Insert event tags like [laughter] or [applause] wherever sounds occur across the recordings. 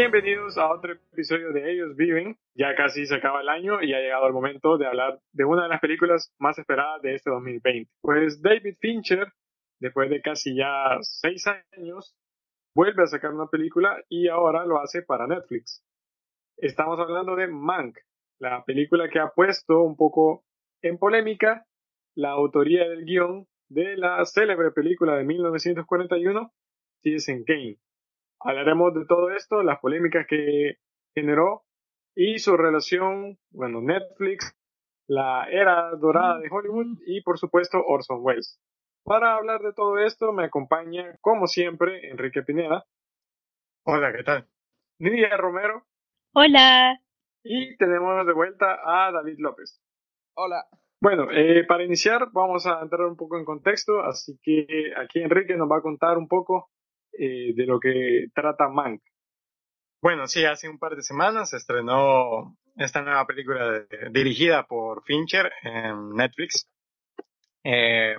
Bienvenidos a otro episodio de Ellos Viven. Ya casi se acaba el año y ha llegado el momento de hablar de una de las películas más esperadas de este 2020. Pues David Fincher, después de casi ya seis años, vuelve a sacar una película y ahora lo hace para Netflix. Estamos hablando de Mank, la película que ha puesto un poco en polémica la autoría del guion de la célebre película de 1941, Citizen Kane. Hablaremos de todo esto, las polémicas que generó y su relación, bueno, Netflix, la era dorada de Hollywood y por supuesto Orson Welles. Para hablar de todo esto me acompaña, como siempre, Enrique Pineda. Hola, ¿qué tal? Nidia Romero. Hola. Y tenemos de vuelta a David López. Hola. Bueno, eh, para iniciar vamos a entrar un poco en contexto, así que aquí Enrique nos va a contar un poco eh, de lo que trata Mank. Bueno, sí, hace un par de semanas se estrenó esta nueva película dirigida por Fincher en Netflix. Eh,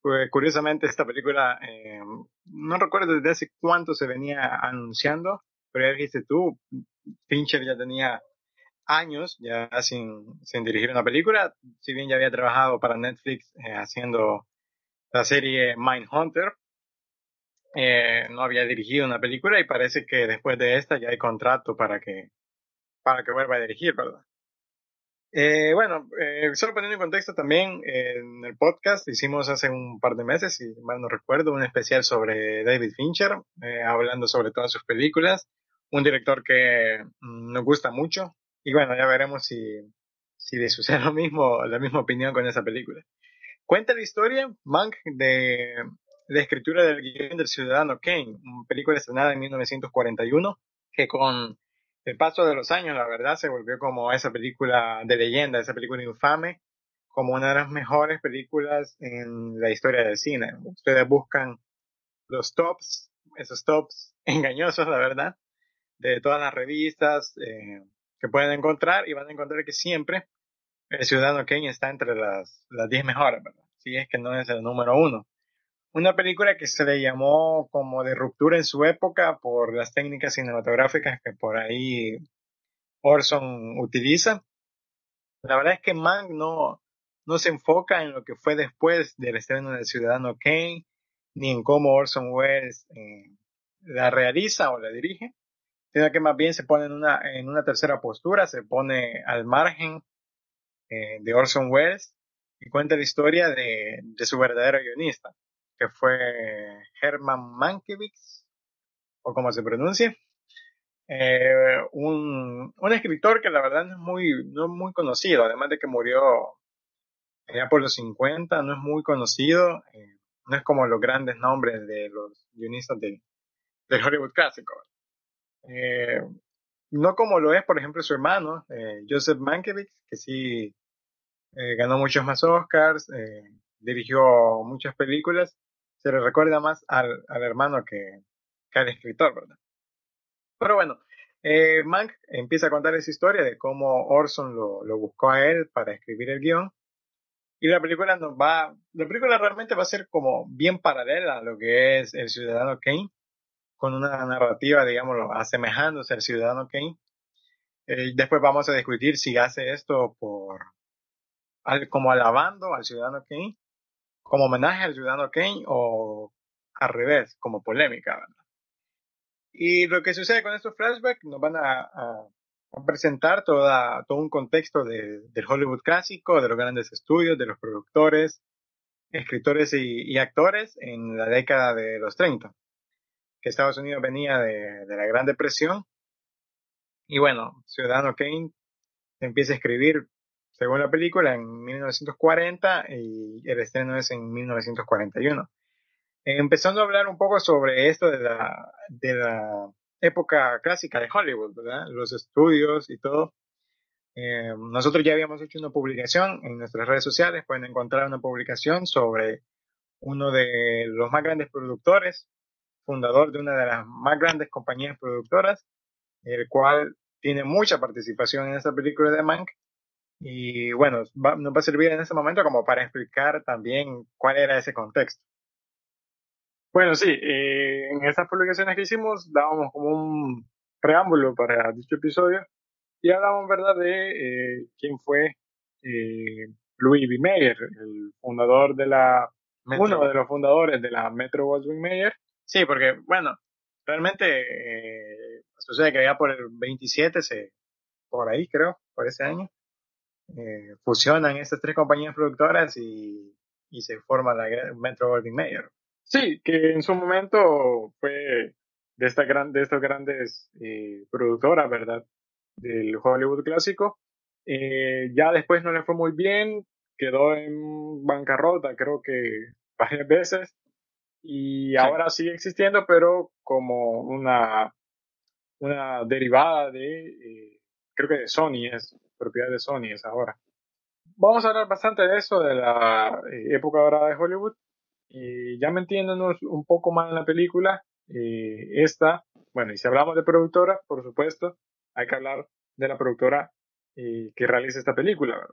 pues, curiosamente, esta película, eh, no recuerdo desde hace cuánto se venía anunciando, pero ya dijiste tú, Fincher ya tenía años ya sin, sin dirigir una película, si bien ya había trabajado para Netflix haciendo la serie Mindhunter, eh, no había dirigido una película y parece que después de esta ya hay contrato para que, para que vuelva a dirigir, ¿verdad? Eh, bueno, eh, solo poniendo en contexto también, en el podcast hicimos hace un par de meses, si mal no recuerdo, un especial sobre David Fincher, hablando sobre todas sus películas, un director que mm, nos gusta mucho, y bueno, ya veremos si, si le sucede [laughs] lo mismo, la misma opinión con esa película. Cuenta la historia, Mank, de la escritura del guion del Ciudadano Kane, una película estrenada en 1941, que con el paso de los años, la verdad, se volvió como esa película de leyenda, esa película infame, como una de las mejores películas en la historia del cine. Ustedes buscan los tops, esos tops [laughs] engañosos, la verdad, de todas las revistas eh, que pueden encontrar y van a encontrar que siempre el Ciudadano Kane está entre las 10 mejores, ¿verdad? Si es que no es el número uno. Una película que se le llamó como de ruptura en su época por las técnicas cinematográficas que por ahí Orson utiliza. La verdad es que Mank no, no se enfoca en lo que fue después del estreno del Ciudadano Kane, ni en cómo Orson Welles eh, la realiza o la dirige, sino que más bien se pone en una, en una tercera postura, se pone al margen eh, de Orson Welles y cuenta la historia de, de su verdadero guionista que fue Herman Mankiewicz, o como se pronuncia. Eh, un, un, escritor que la verdad no es muy, no es muy conocido, además de que murió ya por los 50, no es muy conocido, eh, no es como los grandes nombres de los guionistas de, del Hollywood clásico. Eh, no como lo es, por ejemplo, su hermano, Joseph Mankiewicz, que sí ganó muchos más Oscars, dirigió muchas películas, se le recuerda más al, al hermano que, que, al escritor, ¿verdad? Pero bueno, eh, Mank empieza a contar esa historia de cómo Orson lo, lo buscó a él para escribir el guion. Y la película nos va, la película realmente va a ser como bien paralela a lo que es el Ciudadano Kane, con una narrativa, digámoslo, asemejándose al Ciudadano Kane. Eh, después vamos a discutir si hace esto por, como alabando al Ciudadano Kane como homenaje al ciudadano Kane o al revés, como polémica, ¿verdad? Y lo que sucede con estos flashbacks nos van a, presentar toda, todo un contexto de, del Hollywood clásico, de los grandes estudios, de los productores, escritores y, actores en la década de los 30, que Estados Unidos venía de, de la Gran Depresión. Y bueno, Ciudadano Kane empieza a escribir según la película, en 1940 y el estreno es en 1941. Empezando a hablar un poco sobre esto de la, de la época clásica de Hollywood, ¿verdad? Los estudios y todo. Eh, nosotros ya habíamos hecho una publicación en nuestras redes sociales, pueden encontrar una publicación sobre uno de los más grandes productores, fundador de una de las más grandes compañías productoras, el cual tiene mucha participación en esta película de Mank y bueno, nos va a servir en ese momento como para explicar también cuál era ese contexto. Bueno, sí, eh, en estas publicaciones que hicimos dábamos como un preámbulo para dicho episodio y hablamos, ¿verdad?, de eh, quién fue eh, Louis B. Mayer, el fundador de la, uno de los fundadores de la Metro Goldwyn Mayer. Sí, porque, bueno, realmente sucede que ya por el 27, se, por ahí creo, por ese año, eh, fusionan estas tres compañías productoras y, y se forma la Metro Goldwyn Mayer. Sí, que en su momento fue de, esta gran, de estas grandes eh, productoras, ¿verdad? Del Hollywood clásico. Eh, ya después no le fue muy bien, quedó en bancarrota, creo que [laughs] varias veces, y ahora sigue existiendo, pero como una, una derivada de, eh, creo que de Sony, es propiedad de Sony es ahora. Vamos a hablar bastante de eso, de la eh, época dorada de Hollywood, y ya metiéndonos un poco más en la película, eh, esta, bueno, y si hablamos de productora, por supuesto, hay que hablar de la productora eh, que realiza esta película.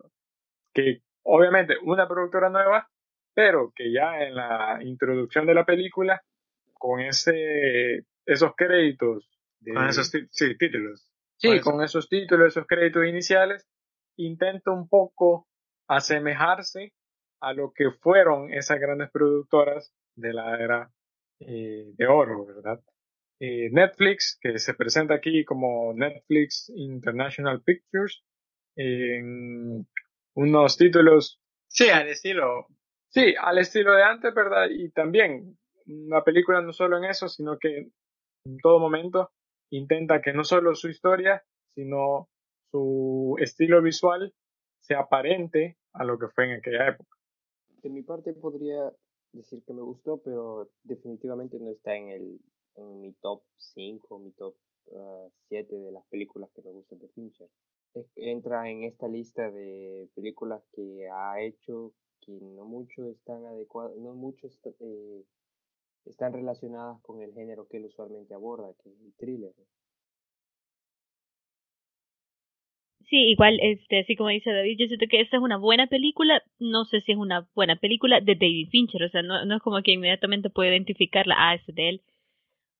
Que obviamente una productora nueva, pero que ya en la introducción de la película, con ese, esos créditos. con esos títulos. Sí, con esos títulos, esos créditos iniciales, intenta un poco asemejarse a lo que fueron esas grandes productoras de la era eh, de oro, ¿verdad? Eh, Netflix, que se presenta aquí como Netflix International Pictures, en unos títulos. Sí, al estilo. Sí, al estilo de antes, ¿verdad? Y también una película no solo en eso, sino que en todo momento intenta que no solo su historia, sino su estilo visual sea aparente a lo que fue en aquella época. De mi parte podría decir que me gustó, pero definitivamente no está en el en mi top 5, mi top 7 ah, de las películas que me gustan de Fincher. entra en esta lista de películas que ha hecho que no mucho están adecuadas, no mucho eh, están relacionadas con el género que él usualmente aborda, que es el thriller. Sí, igual, este, así como dice David, yo siento que esta es una buena película, no sé si es una buena película de David Fincher, o sea, no, no es como que inmediatamente puedo identificarla, ah, es de él,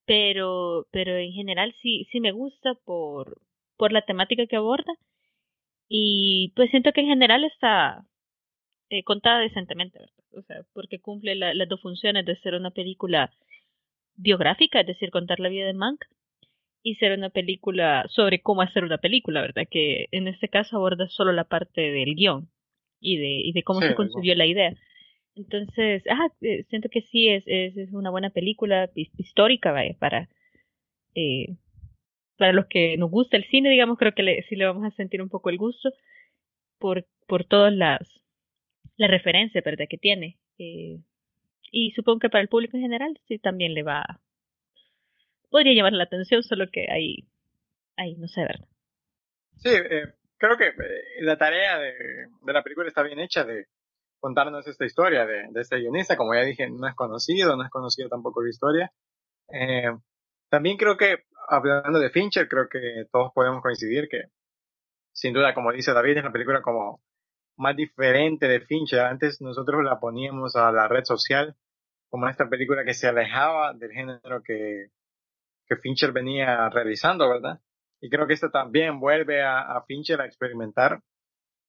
pero, pero en general sí, sí me gusta por, por la temática que aborda, y pues siento que en general está eh, contada decentemente, ¿verdad? O sea, porque cumple las dos funciones de ser una película biográfica, es decir, contar la vida de Mank, y ser una película sobre cómo hacer una película, ¿verdad? Que en este caso aborda solo la parte del guion y de, y de cómo se concibió la idea. Entonces, ah, siento que sí es, es, una buena película histórica, vaya, para, eh, para los que nos gusta el cine, digamos, creo que le, sí le vamos a sentir un poco el gusto por, por todas las, las referencias, ¿verdad? Que tiene. Eh, y supongo que para el público en general sí también le va, podría llamar la atención, solo que ahí, ahí no sé, ¿verdad? Sí, eh, creo que eh, la tarea de, de, la película está bien hecha de contarnos esta historia de, de, este guionista. Como ya dije, no es conocido, no es conocido tampoco la historia. También creo que, hablando de Fincher, creo que todos podemos coincidir que, sin duda, como dice David, es la película como más diferente de Fincher. Antes nosotros la poníamos a la red social como esta película que se alejaba del género que, que Fincher venía realizando, ¿verdad? Y creo que esto también vuelve a, Fincher a experimentar,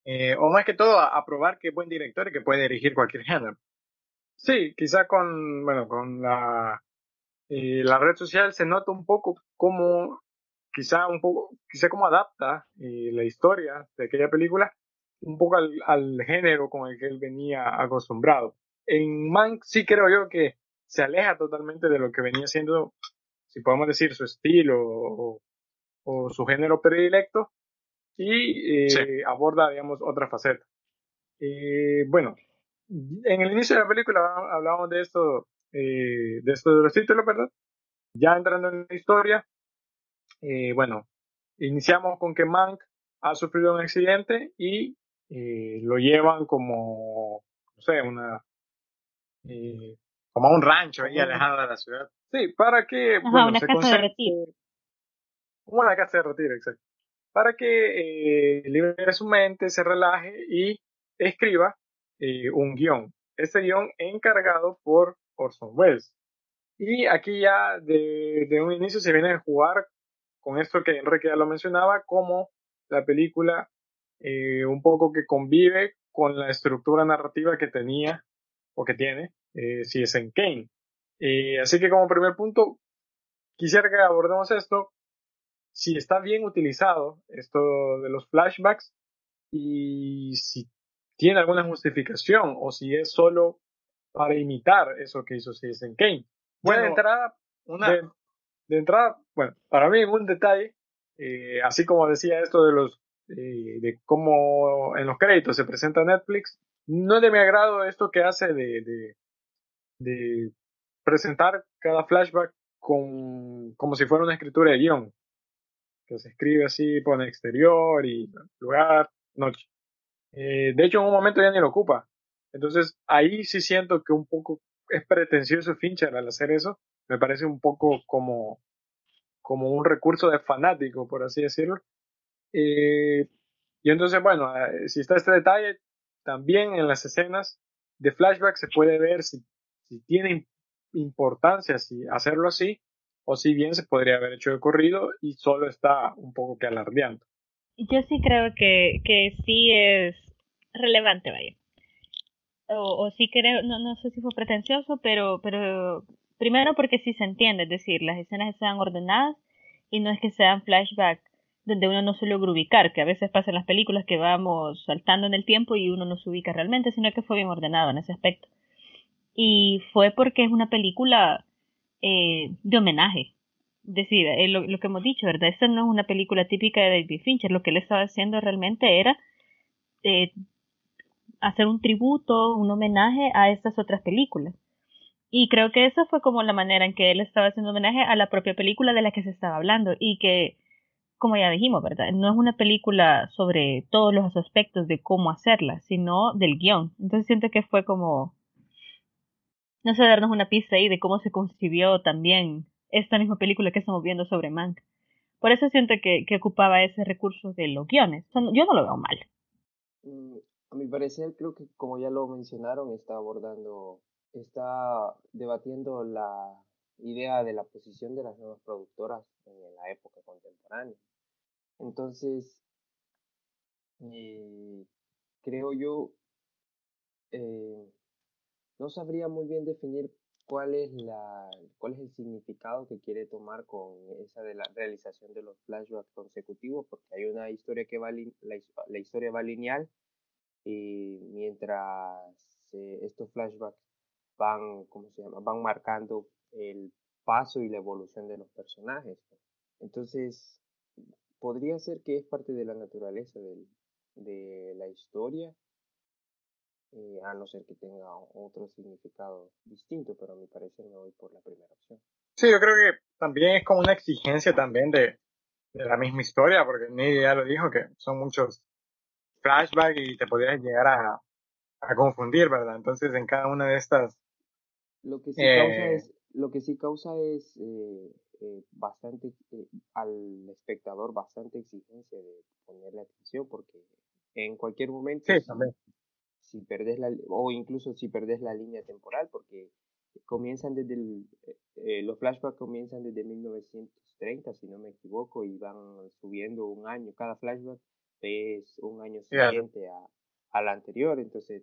eh, o más que todo a, probar que es buen director y que puede dirigir cualquier género. Sí, quizá con, bueno, con la, eh, la red social se nota un poco cómo, quizá un poco, quizá cómo adapta eh, la historia de aquella película un poco al, al, género con el que él venía acostumbrado. En Mank sí creo yo que se aleja totalmente de lo que venía siendo si podemos decir, su estilo o, su género predilecto y eh, aborda, digamos, otra faceta. Eh, bueno, en el inicio de la película hablábamos de esto, eh, de esto de los títulos, ¿verdad? Ya entrando en la historia, bueno, iniciamos con que Mank ha sufrido un accidente y lo llevan como, no sé, una... como a un rancho ahí alejado de la ciudad. Sí, para que bueno, una casa de retiro. Una casa de retiro, exacto. Para que eh, libere su mente, se relaje y escriba eh, un guion. Este guion encargado por Orson Welles. Y aquí ya de, de un inicio se viene a jugar con esto que Enrique ya lo mencionaba, como la película eh, un poco que convive con la estructura narrativa que tenía o que tiene eh, si es en Kane. Eh, así que como primer punto, quisiera que abordemos esto, si está bien utilizado esto de los flashbacks y si tiene alguna justificación o si es solo para imitar eso que hizo Citizen Kane. Bueno, de entrada, una... de, entrada, bueno, para mí un detalle, eh, así como decía esto de los de cómo en los créditos se presenta Netflix, no es de mi agrado esto que hace de, de, de presentar cada flashback con, como si fuera una escritura de guion, que se escribe así, pone exterior y lugar, noche. Eh, de hecho, en un momento ya ni lo ocupa. Entonces, ahí sí siento que un poco es pretencioso Fincher al hacer eso. Me parece un poco como, como un recurso de fanático, por así decirlo. Eh, y entonces, bueno, eh, si está este detalle, también en las escenas de flashback se puede ver si, tiene importancia si hacerlo así, o si bien se podría haber hecho de corrido y solo está un poco que alardeando. Yo sí creo que, que sí es relevante, vaya. O, o sí creo, no, no sé si fue pretencioso, pero, pero primero porque sí se entiende, es decir, las escenas están ordenadas y no es que sean flashbacks donde uno no se logra ubicar, que a veces pasa en las películas que vamos saltando en el tiempo y uno no se ubica realmente, sino que fue bien ordenado en ese aspecto. Y fue porque es una película eh, de homenaje. Es decir, eh, lo, que hemos dicho, ¿verdad? Esta no es una película típica de David Fincher. Lo que él estaba haciendo realmente era eh, hacer un tributo, un homenaje a estas otras películas. Y creo que esa fue como la manera en que él estaba haciendo homenaje a la propia película de la que se estaba hablando. Y que, como ya dijimos, ¿verdad? No es una película sobre todos los aspectos de cómo hacerla, sino del guion. Entonces siento que fue como no sé, darnos una pista ahí de cómo se concibió también esta misma película que estamos viendo sobre Mank. Por eso siento que, ocupaba ese recurso de los guiones. yo no lo veo mal. Mm, a mi parecer, creo que como ya lo mencionaron, está abordando, está debatiendo la idea de la posición de las nuevas productoras en la época contemporánea. Entonces, eh, creo yo, eh, no sabría muy bien definir cuál es la cuál es el significado que quiere tomar con esa de la realización de los flashbacks consecutivos porque hay una historia que va la, historia va lineal y mientras eh, estos flashbacks van cómo se llama van marcando el paso y la evolución de los personajes entonces podría ser que es parte de la naturaleza de la historia eh, a no ser que tenga otro significado distinto, pero a mi parecer me voy por la primera opción. Sí, yo creo que también es como una exigencia también de, de la misma historia, porque Nidia ya lo dijo, que son muchos flashbacks y te podrías llegar a, a confundir, ¿verdad? Entonces en cada una de estas... Lo que sí causa eh, es, lo que sí causa es eh, eh, bastante, al espectador bastante exigencia de ponerle atención, porque en cualquier momento... Sí, también. si perdes la, o incluso si perdes la línea temporal, porque comienzan desde el, eh, eh, los flashbacks comienzan desde 1930, si no me equivoco, y van subiendo un año, cada flashback es un año siguiente a, al anterior, entonces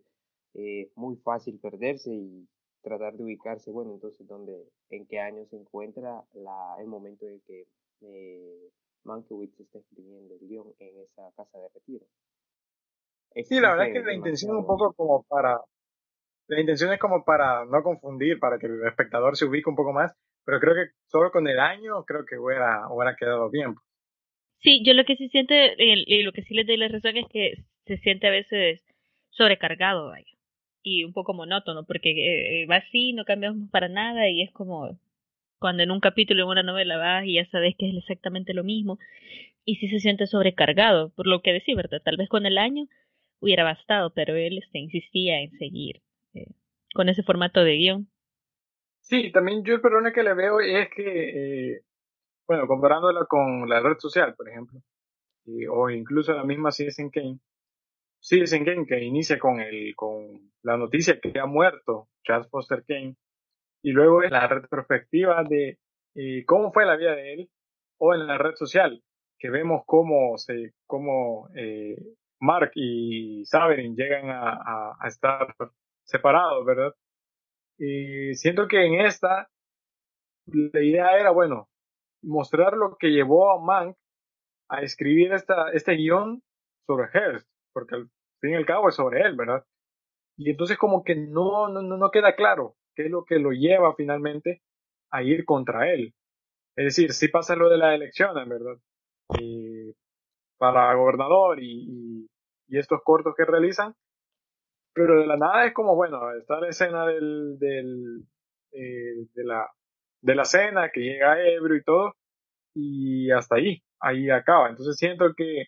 es eh, muy fácil perderse y tratar de ubicarse, bueno, entonces dónde, en qué año se encuentra la, el momento en que eh, Mankiewicz está escribiendo el guion en esa casa de retiro. Sí, la verdad es que la intención es un poco como para, la intención es como para no confundir, para que el espectador se ubique un poco más, pero creo que solo con el año creo que hubiera, hubiera quedado bien. Sí, yo lo que sí siente, y lo que sí les doy la razón es que se siente a veces sobrecargado, vaya, y un poco monótono, porque eh, va así, no cambiamos para nada, y es como cuando en un capítulo en una novela vas y ya sabes que es exactamente lo mismo, y sí se siente sobrecargado, por lo que decir, ¿verdad? Tal vez con el año hubiera bastado, pero él este, insistía en seguir eh, con ese formato de guion. Sí, también yo el problema que le veo es que, eh, bueno, comparándolo con la red social, por ejemplo, o incluso la misma Citizen Kane, Citizen Kane que inicia con, el, con la noticia que ha muerto Charles Foster Kane, y luego es la retrospectiva de eh, cómo fue la vida de él, o en la red social, que vemos cómo, se, cómo eh, Mark y Saverin llegan a, a, estar separados, ¿verdad? Y siento que en esta la idea era, bueno, mostrar lo que llevó a Mank a escribir esta, este guion sobre Hearst, porque al fin y al cabo es sobre él, ¿verdad? Y entonces como que no, no, no queda claro qué es lo que lo lleva finalmente a ir contra él. Es decir, sí pasa lo de las elecciones, ¿verdad? Y para gobernador y, y, estos cortos que realizan, pero de la nada es como, bueno, está la escena del, del eh, de, la, de la cena, que llega Ebro y todo, y hasta ahí, ahí acaba. Entonces siento que,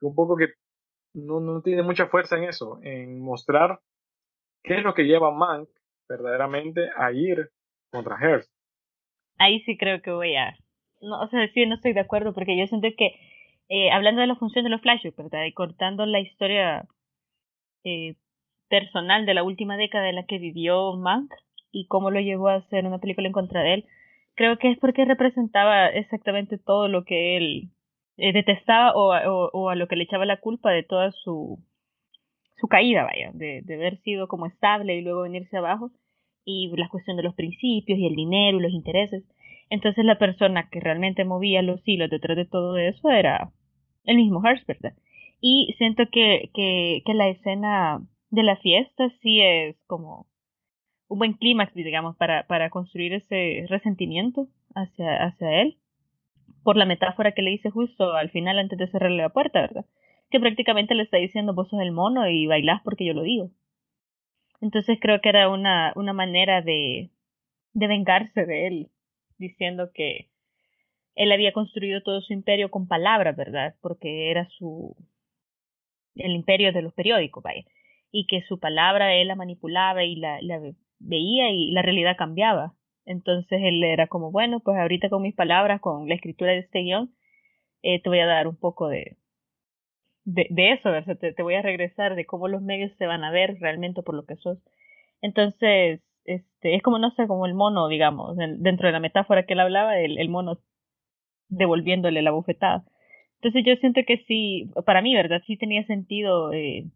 un poco que no, no tiene mucha fuerza en eso, en mostrar qué es lo que lleva a Mank verdaderamente a ir contra Hearst. Ahí sí creo que voy a... No, o sea, sí, no estoy de acuerdo porque yo siento que, eh, hablando de la función de los flashbacks, ¿verdad? Y cortando la historia eh, personal de la última década en la que vivió Mank y cómo lo llevó a hacer una película en contra de él, creo que es porque representaba exactamente todo lo que él eh, detestaba o, a lo que le echaba la culpa de toda su su caída, vaya, de, de haber sido como estable y luego venirse abajo, y la cuestión de los principios y el dinero y los intereses. Entonces la persona que realmente movía los hilos detrás de todo eso era el mismo ¿verdad? Y siento que, que, que la escena de la fiesta sí es como un buen clímax, digamos, para, para construir ese resentimiento hacia, hacia él, por la metáfora que le hice justo al final antes de cerrarle la puerta, ¿verdad? que prácticamente le está diciendo vos sos el mono y bailás porque yo lo digo. Entonces creo que era una, una manera de, de vengarse de él, diciendo que él había construido todo su imperio con palabras, ¿verdad? Porque era su el imperio de los periódicos, vaya. Y que su palabra él la manipulaba y la, la veía y la realidad cambiaba. Entonces él era como, bueno, pues ahorita con mis palabras, con la escritura de este guion, eh, te voy a dar un poco de, de, eso, te, te, voy a regresar de cómo los medios se van a ver realmente por lo que sos. Entonces, este, es como, no sé, como el mono, digamos, dentro de la metáfora que él hablaba, el, el mono devolviéndole la bufetada. Entonces yo siento que sí, para mí, ¿verdad? Sí tenía sentido eh,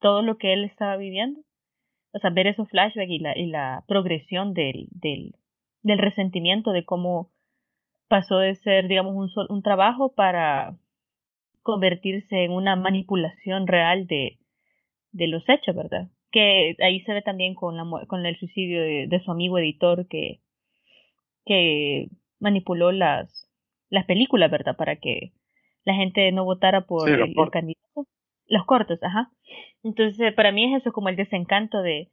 todo lo que él estaba viviendo. O sea, ver esos flashbacks y la, y la progresión del, del, del resentimiento de cómo pasó de ser, digamos, un, un trabajo para convertirse en una manipulación real de, de los hechos, ¿verdad? Que ahí se ve también con, la, con el suicidio de, su amigo editor que, que manipuló las, las películas, ¿verdad? Para que la gente no votara por el, candidato. Los cortos, ajá. Entonces, para mí es eso como el desencanto de,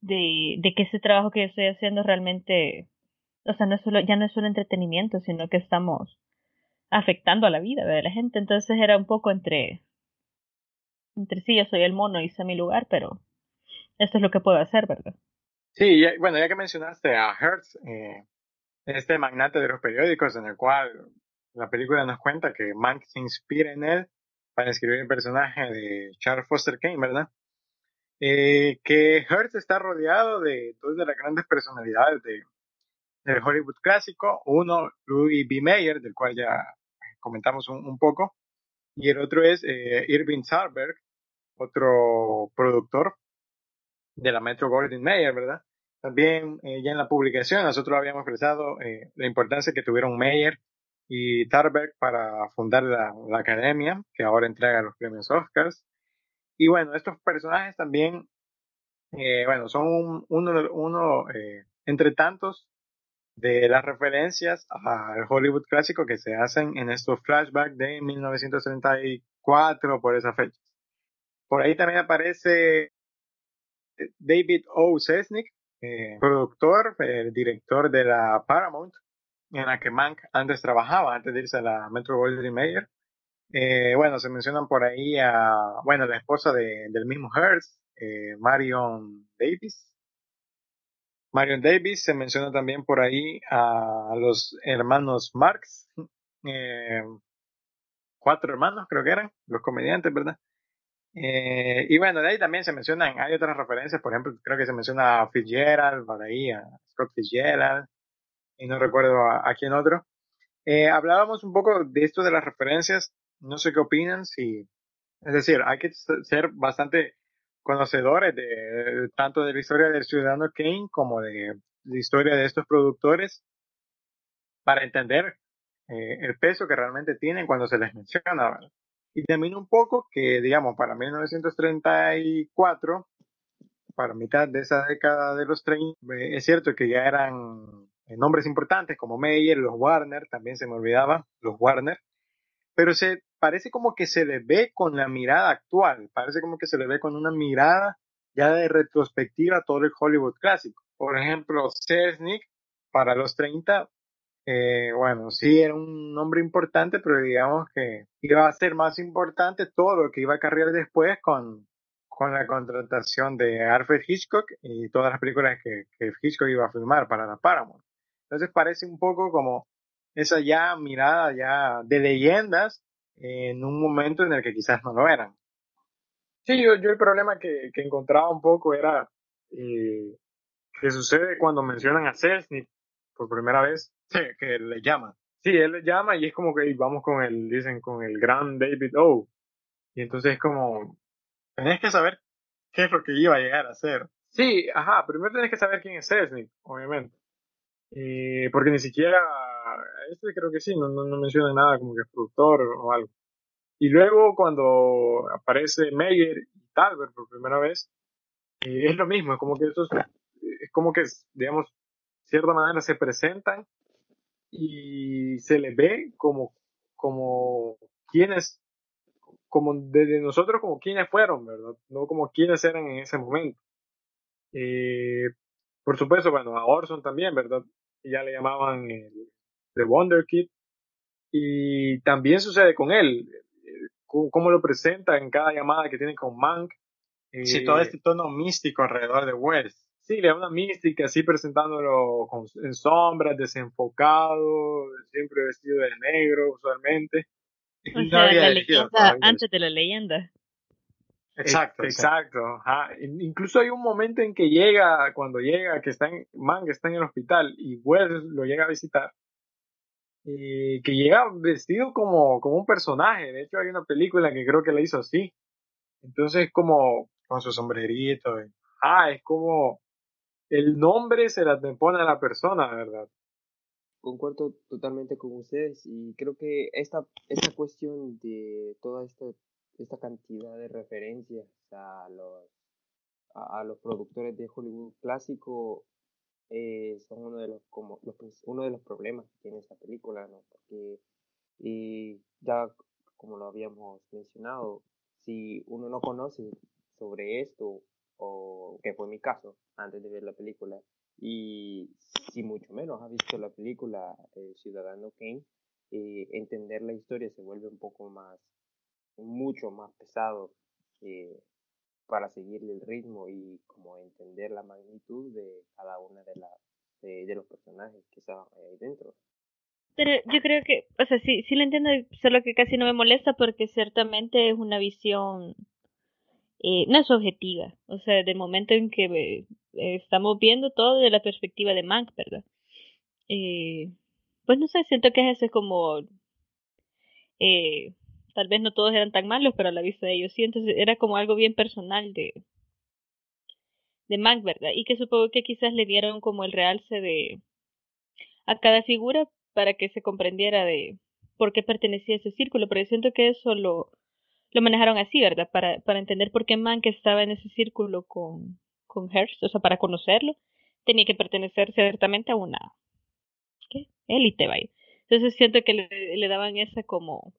de, de que ese trabajo que yo estoy haciendo realmente, o sea, no es solo, ya no es solo entretenimiento, sino que estamos afectando a la vida de la gente. Entonces era un poco entre, entre sí, yo soy el mono y sé mi lugar, pero esto es lo que puedo hacer, ¿verdad? Sí, bueno, ya que mencionaste a Hertz, eh, este magnate de los periódicos en el cual la película nos cuenta que Mank se inspira en él para escribir el personaje de Charles Foster Kane, ¿verdad? Eh, que Hertz está rodeado de dos de las grandes personalidades de, del Hollywood clásico, uno Louis B. Mayer, del cual ya comentamos un, poco, y el otro es eh, Irving Thalberg, otro productor de la Metro Goldwyn Mayer, ¿verdad? También eh, ya en la publicación nosotros habíamos expresado eh, la importancia que tuvieron Mayer y Thalberg para fundar la, academia, que ahora entrega los premios Oscars. Y bueno, estos personajes también, bueno, son uno, uno entre tantos de las referencias al Hollywood clásico que se hacen en estos flashbacks de 1934 por esa fecha. Por ahí también aparece David O. Sesnick, eh, productor, el director de la Paramount, en la que Mank antes trabajaba, antes de irse a la Metro Goldwyn Mayer. Eh, bueno, se mencionan por ahí a, bueno, la esposa de, del mismo Hearst, eh, Marion Davis, Marion Davis, se menciona también por ahí a los hermanos Marx, eh, cuatro hermanos creo que eran, los comediantes, ¿verdad? Eh, y bueno, de ahí también se mencionan, hay otras referencias, por ejemplo, creo que se menciona a Fitzgerald, por ahí, a Scott Fitzgerald, y no recuerdo a, quién otro. Eh, hablábamos un poco de esto de las referencias, no sé qué opinan, si, es decir, hay que ser bastante conocedores de, tanto de la historia del ciudadano Kane como de la historia de estos productores para entender eh, el peso que realmente tienen cuando se les menciona. Y también un poco que, digamos, para 1934, para mitad de esa década de los 30, eh, es cierto que ya eran nombres importantes como Meyer, los Warner, también se me olvidaba, los Warner, pero se parece como que se le ve con la mirada actual, parece como que se le ve con una mirada ya de retrospectiva a todo el Hollywood clásico. Por ejemplo, Selznick para los 30, eh, bueno, sí era un nombre importante, pero digamos que iba a ser más importante todo lo que iba a cargar después con, con la contratación de Alfred Hitchcock y todas las películas que, que Hitchcock iba a filmar para la Paramount. Entonces parece un poco como esa ya mirada ya de leyendas en un momento en el que quizás no lo eran. Sí, yo, yo el problema que, que encontraba un poco era eh, que sucede cuando mencionan a Selznick por primera vez. Sí, que le llama. Sí, él le llama y es como que vamos con el, dicen, con el gran David O. Y entonces es como... Tenés que saber qué es lo que iba a llegar a ser. Sí, ajá, primero tenés que saber quién es Selznick, obviamente. Eh, porque ni siquiera, este creo que sí, no, no, menciona nada como que es productor o algo. Y luego cuando aparece Meyer y Talbert por primera vez, eh, es lo mismo, es como que eso es, como que, digamos, de cierta manera se presentan y se les ve como, como quienes, como desde nosotros como quienes fueron, ¿verdad? No como quienes eran en ese momento. Eh, por supuesto, bueno, a Orson también, ¿verdad? Ya le llamaban el, The Wonder Kid. Y también sucede con él, cómo lo presenta en cada llamada que tiene con Mank. sí, todo eh, este tono místico alrededor de West. Sí, le da una mística, así presentándolo en sombras, desenfocado, siempre vestido de negro, usualmente. [laughs] O sea, la leyenda antes de la leyenda. Exacto, exacto. Incluso hay un momento en que llega, cuando llega, que está en, Mang está en el hospital y Wes lo llega a visitar, y que llega vestido como, como un personaje. De hecho, hay una película que creo que la hizo así. Entonces, como. Con su sombrerito. Ah, es como. El nombre se la pone a la persona, ¿verdad? Concuerdo totalmente con ustedes y creo que esta, esta cuestión de toda esta esta cantidad de referencias a los, a, los productores de Hollywood clásico eh, son uno de los como los, uno de los problemas que tiene esta película no porque y ya como lo habíamos mencionado si uno no conoce sobre esto o que fue mi caso antes de ver la película y si mucho menos ha visto la película eh, Ciudadano Kane eh, entender la historia se vuelve un poco más mucho más pesado para seguirle el ritmo y como entender la magnitud de cada una de, las de, los personajes que estaban ahí dentro. Pero yo creo que, o sea, sí, sí lo entiendo, solo que casi no me molesta porque ciertamente es una visión, eh, no es objetiva, o sea, del momento en que eh, estamos viendo todo de la perspectiva de Mank, ¿verdad? Eh, pues no sé, siento que es ese como eh, tal vez no todos eran tan malos, pero a la vista de ellos sí, entonces era como algo bien personal de de Mank, ¿verdad? Y que supongo que quizás le dieron como el realce de a cada figura para que se comprendiera de por qué pertenecía a ese círculo, pero yo siento que eso lo, lo manejaron así, ¿verdad? Para, para entender por qué Mank estaba en ese círculo con, con Hearst, o sea, para conocerlo, tenía que pertenecer ciertamente a una ¿qué? élite, vaya. Entonces siento que le, le daban esa como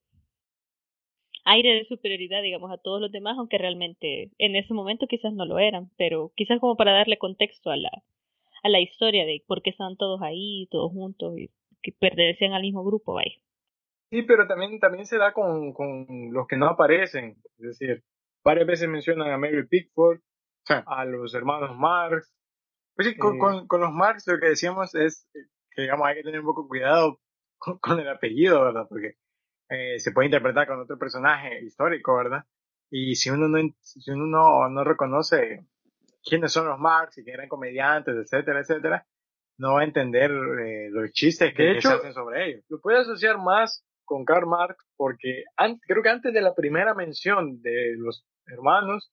aire de superioridad, digamos, a todos los demás, aunque realmente en ese momento quizás no lo eran, pero quizás como para darle contexto a la, a la historia de por qué estaban todos ahí, todos juntos y que pertenecían al mismo grupo, vaya. Sí, pero también, también se da con, con los que no aparecen, es decir, varias veces mencionan a Mary Pickford, a los hermanos Marx. Pues sí, con, eh, con, los Marx lo que decíamos es que, digamos, hay que tener un poco cuidado con el apellido, ¿verdad? Porque eh, se puede interpretar con otro personaje histórico, ¿verdad? Y si uno no, si uno no, no reconoce quiénes son los Marx y que eran comediantes, etcétera, etcétera, no va a entender eh, los chistes que, se hacen sobre ellos. Lo puede asociar más con Karl Marx porque creo que antes de la primera mención de los hermanos,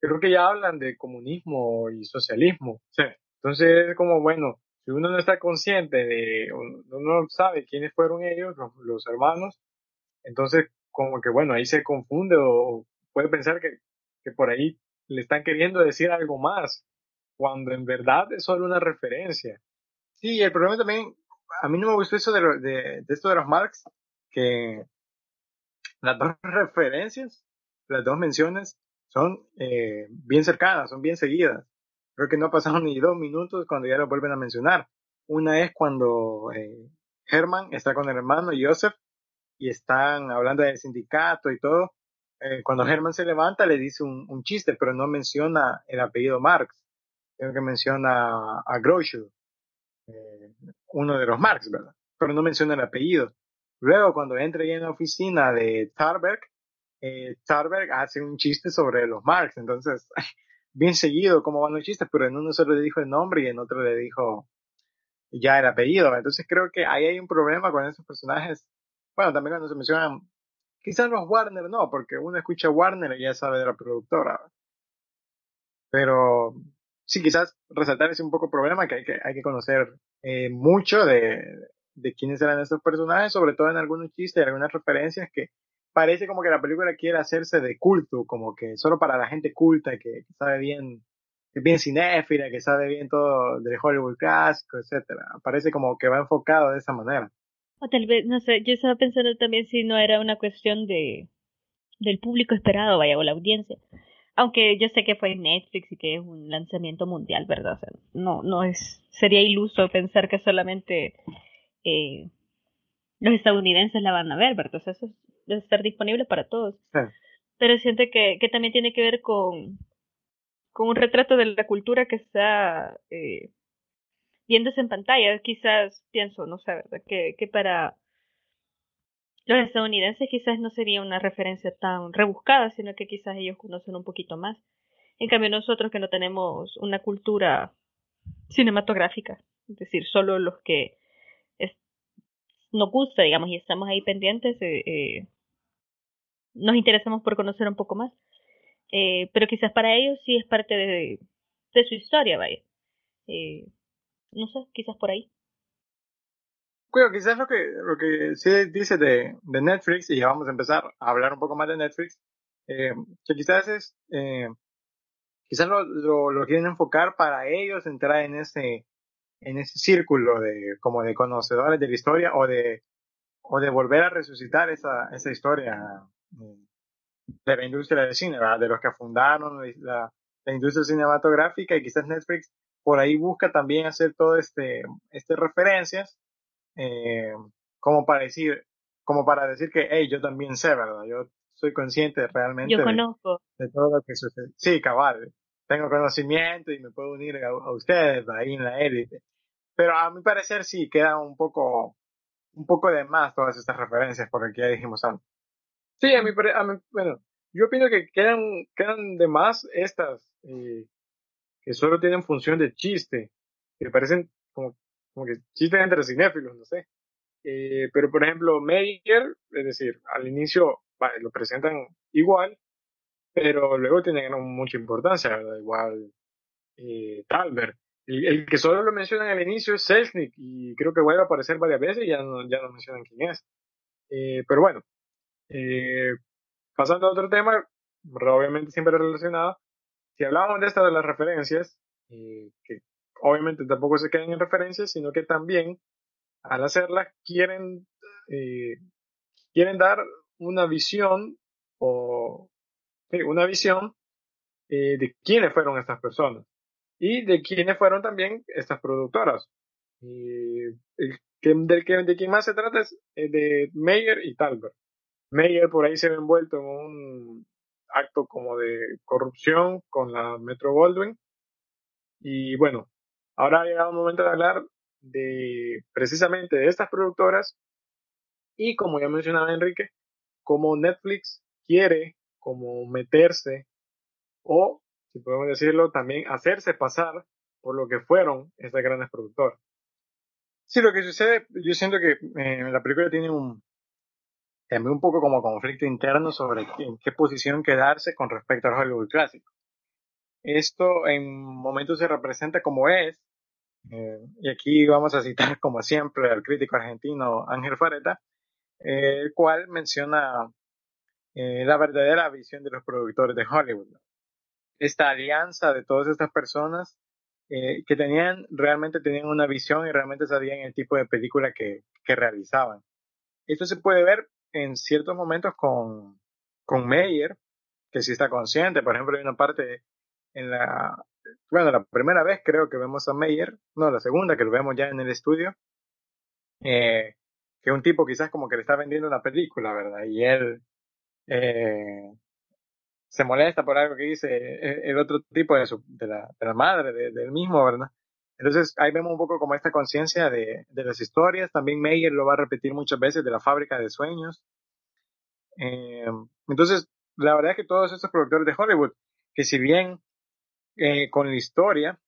creo que ya hablan de comunismo y socialismo. Sí. Entonces es como, bueno, si uno no está consciente de, uno no sabe quiénes fueron ellos, los, hermanos, entonces como que bueno, ahí se confunde o puede pensar que, que por ahí le están queriendo decir algo más, cuando en verdad es solo una referencia. Sí, el problema también, a mí no me gustó eso de, de, de esto de los Marx, que las dos referencias, las dos menciones, son eh, bien cercanas, son bien seguidas. Creo que no pasaron [laughs] ni dos minutos cuando ya lo vuelven a mencionar. Una es cuando eh, Herman está con el hermano Joseph y están hablando del sindicato y todo. Eh, cuando Herman se levanta le dice un, chiste, pero no menciona el apellido Marx. Creo que menciona a Groucho, eh, uno de los Marx, ¿verdad? Pero no menciona el apellido. Luego, cuando entra en la oficina de Tarberg, eh, Tarberg hace un chiste sobre los Marx. Entonces, [laughs] bien seguido cómo van los chistes, pero en uno solo le dijo el nombre y en otro le dijo ya el apellido. Entonces creo que ahí hay un problema con esos personajes. Bueno, también cuando se mencionan, quizás los Warner no, porque uno escucha Warner y ya sabe de la productora. Pero sí, quizás resaltar ese un poco problema que hay que, hay que conocer eh, mucho de, de quiénes eran esos personajes, sobre todo en algunos chistes, algunas referencias que parece como que la película quiere hacerse de culto, como que solo para la gente culta que, sabe bien, que es bien cinéfila, que sabe bien todo del Hollywood clásico, etcétera. Parece como que va enfocado de esa manera. O tal vez, no sé, yo estaba pensando también si no era una cuestión de del público esperado, vaya, o la audiencia. Aunque yo sé que fue Netflix y que es un lanzamiento mundial, ¿verdad? O sea, no, no es, sería iluso pensar que solamente eh, los estadounidenses la van a ver, ¿verdad? O sea, eso debe estar disponible para todos. Pero siento que, que también tiene que ver con, con un retrato de la cultura que está eh, viéndose en pantalla. Quizás pienso, no sé. Que, para los estadounidenses quizás no sería una referencia tan rebuscada, sino que quizás ellos conocen un poquito más. En cambio, nosotros que no tenemos una cultura cinematográfica, es decir, solo los que nos gusta, digamos, y estamos ahí pendientes, eh, eh, nos interesamos por conocer un poco más. Eh, pero quizás para ellos sí es parte de, de su historia, vaya. Eh, no sé, quizás por ahí. Bueno, quizás lo que, lo que sí dice de, de Netflix, y ya vamos a empezar a hablar un poco más de Netflix, eh, que quizás es, eh, quizás lo, lo, quieren enfocar para ellos entrar en ese, en ese círculo de, como de conocedores de la historia o de, o de volver a resucitar esa, esa historia mm, de la industria del cine, ¿verdad? de los que fundaron la, industria cinematográfica y quizás Netflix por ahí busca también hacer todo este, este referencias, eh, como para decir, como para decir que, hey, yo también sé, ¿verdad? Yo soy consciente realmente yo conozco. De, todo lo que sucede. Sí, cabal. Tengo conocimiento y me puedo unir a, a ustedes ahí en la élite. Pero a mi parecer sí queda un poco, un poco de más todas estas referencias por el que ya dijimos antes. Sí, a mi, a mi bueno, yo opino que quedan, quedan de más estas, eh, que solo tienen función de chiste, que parecen como, como que chistes entre cinéfilos, no sé. Eh, pero por ejemplo, Meyer, es decir, al inicio vale, lo presentan igual, pero luego tienen mucha importancia. Igual eh, Talbert. El, que solo lo mencionan al inicio es Selznick y creo que vuelve a aparecer varias veces y ya no, ya no mencionan quién es. Eh, pero bueno, eh, pasando a otro tema, obviamente siempre relacionado, si hablamos de esta de las referencias, eh, que obviamente tampoco se quedan en referencias, sino que también al hacerlas quieren, eh, quieren dar una visión o una visión eh, de quiénes fueron estas personas y de quiénes fueron también estas productoras. El, del que, de quien más se trata es eh, de Meyer y Talbert. Meyer por ahí se ve envuelto en un acto como de corrupción con la Metro Goldwyn. Y bueno, ahora ha llegado el momento de hablar de precisamente de estas productoras y como ya mencionaba Enrique, como Netflix quiere como meterse o si podemos decirlo, también hacerse pasar por lo que fueron estas grandes productoras. Sí, lo que sucede, yo siento que eh, la película tiene un también un poco como conflicto interno sobre en qué posición quedarse con respecto al Hollywood clásico. Esto en momentos se representa como es, eh, y aquí vamos a citar [laughs] como siempre al crítico argentino Ángel Fareta, eh, el cual menciona eh, la verdadera visión de los productores de Hollywood. Esta alianza de todas estas personas que tenían, realmente tenían una visión y realmente sabían el tipo de película que, que realizaban. Esto se puede ver en ciertos momentos con, con Meyer, que sí está consciente. Por ejemplo, hay una parte en la, bueno, la primera vez creo que vemos a Meyer, no, la segunda que lo vemos ya en el estudio, eh, que un tipo quizás como que le está vendiendo una película, ¿verdad? Y él eh, se molesta por algo que dice el otro tipo de, su, de, la, de la madre, del mismo, ¿verdad? Entonces ahí vemos un poco como esta conciencia de, de, las historias. También Meyer lo va a repetir muchas veces de la fábrica de sueños. Eh, entonces, la verdad es que todos estos productores de Hollywood, que si bien eh, con la historia,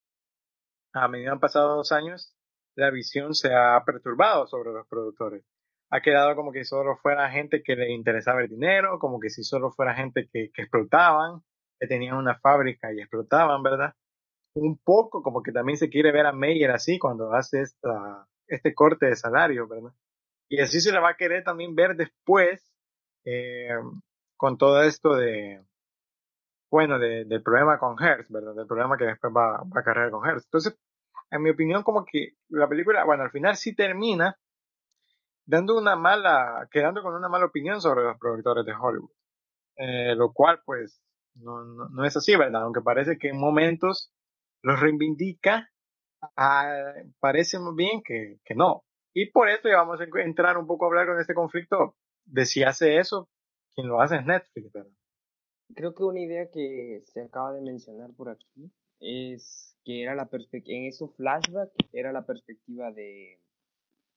a medida que han pasado dos años, la visión se ha perturbado sobre los productores. Ha quedado como que solo fuera gente que le interesaba el dinero, como que si solo fuera gente que, que explotaban, que tenían una fábrica y explotaban, ¿verdad? Un poco como que también se quiere ver a Meyer así cuando hace esta, este corte de salario, ¿verdad? Y así se le va a querer también ver después eh, con todo esto de, bueno, de, del problema con Hertz, ¿verdad? Del problema que después va, va a cargar con Hertz. Entonces, en mi opinión, como que la película, bueno, al final sí termina dando una mala, quedando con una mala opinión sobre los productores de Hollywood. Eh, lo cual, pues, no, no, no, es así, ¿verdad? Aunque parece que en momentos los reivindica, ah, parece muy bien que, que no. Y por eso ya vamos a entrar un poco a hablar con este conflicto de si hace eso, quien lo hace es Netflix, ¿verdad? Creo que una idea que se acaba de mencionar por aquí es que era la en esos flashbacks era la perspectiva de,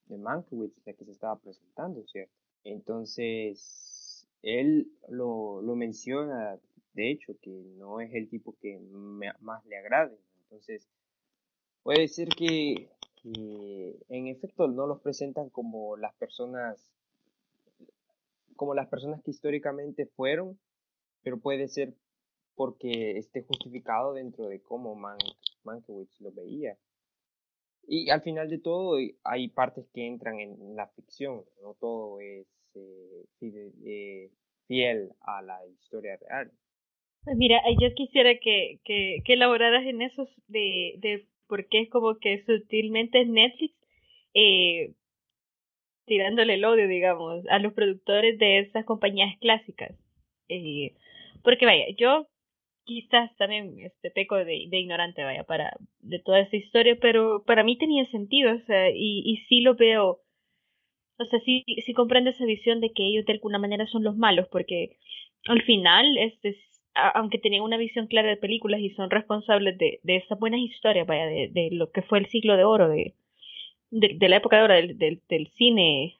de Mankiewicz la que se estaba presentando, ¿cierto? Entonces, él lo, lo menciona, de hecho, que no es el tipo que más le agrade. Entonces, puede ser que, en efecto no los presentan como las personas como las personas que históricamente fueron pero puede ser porque esté justificado dentro de cómo Man lo veía. Y al final de todo hay partes que entran en la ficción, no todo es eh, eh, fiel a la historia real. Pues mira, yo quisiera que, que, que elaboraras en eso de, de por qué es como que sutilmente Netflix eh, tirándole el odio, digamos, a los productores de esas compañías clásicas. Eh, porque vaya, yo quizás también este peco de, ignorante, vaya, para de toda esta historia, pero para mí tenía sentido, o sea, y, y sí lo veo, o sea, sí, sí comprendo esa visión de que ellos de alguna manera son los malos, porque al final, este, aunque tenían una visión clara de películas y son responsables de, de esas buenas historias, vaya, de, de lo que fue el siglo de oro, de, de, de la época de oro del, del, del cine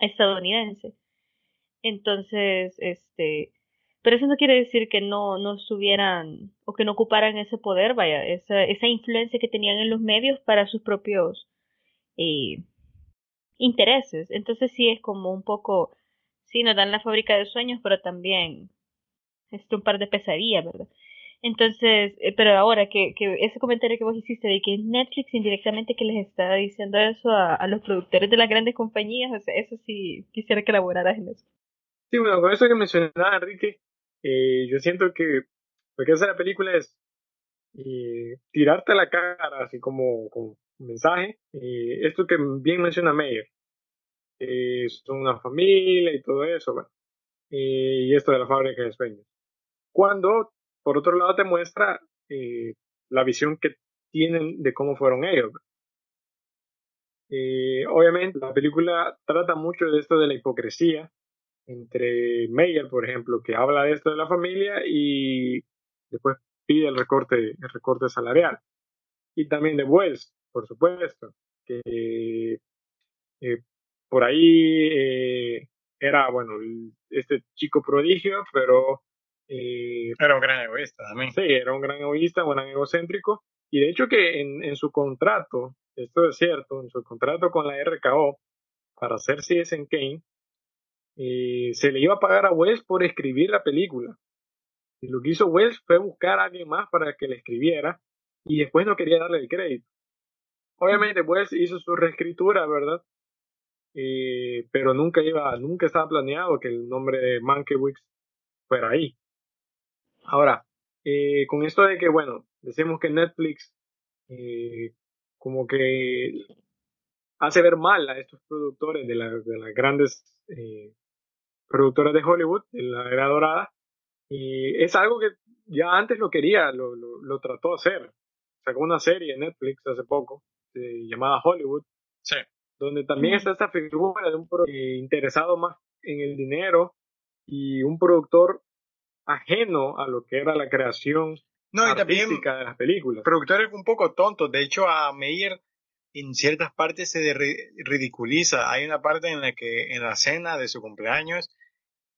estadounidense. Entonces, este, pero eso no quiere decir que no, no estuvieran o que no ocuparan ese poder, vaya, esa, esa influencia que tenían en los medios para sus propios eh, intereses. Entonces sí es como un poco, sí, nos dan la fábrica de sueños, pero también es un par de pesadillas, ¿verdad? Entonces, eh, pero ahora que, que ese comentario que vos hiciste de que Netflix indirectamente que les está diciendo eso a, los productores de las grandes compañías, o eso sí quisiera que elaboraras en eso. Sí, bueno, con eso que mencionaba Enrique, eh, yo siento que lo que hace la película es eh, tirarte a la cara, así como, como mensaje, eh, esto que bien menciona Meyer, eh, son una familia y todo eso, bueno, y esto de la fábrica de sueños. Cuando, por otro lado, te muestra la visión que tienen de cómo fueron ellos. obviamente, la película trata mucho de esto de la hipocresía entre Meyer, por ejemplo, que habla de esto de la familia y después pide el recorte, el recorte salarial. Y también de Wells, por supuesto, que eh, por ahí eh, era, bueno, este chico prodigio, pero... Eh, era un gran egoísta también. Sí, era un gran egoísta, un gran egocéntrico, Y de hecho que en, en su contrato, esto es cierto, en su contrato con la RKO para hacer Citizen Kane, eh, se le iba a pagar a Wells por escribir la película. Y lo que hizo Wells fue buscar a alguien más para que le escribiera y después no quería darle el crédito. Obviamente Wells hizo su reescritura, ¿verdad? Eh, pero nunca iba, nunca estaba planeado que el nombre de Mankiewicz fuera ahí. Ahora, eh, con esto de que, bueno, decimos que Netflix eh, como que hace ver mal a estos productores de, de las grandes eh, productoras de Hollywood, de la era dorada, y es algo que ya antes lo quería, lo, lo, trató de hacer. Sacó una serie en Netflix hace poco, llamada Hollywood, sí. donde también está esta figura de un interesado más en el dinero y un productor ajeno a lo que era la creación no, artística de las películas. Productores un poco tontos. De hecho, a Meyer en ciertas partes se ridiculiza. Hay una parte en la que en la cena de su cumpleaños,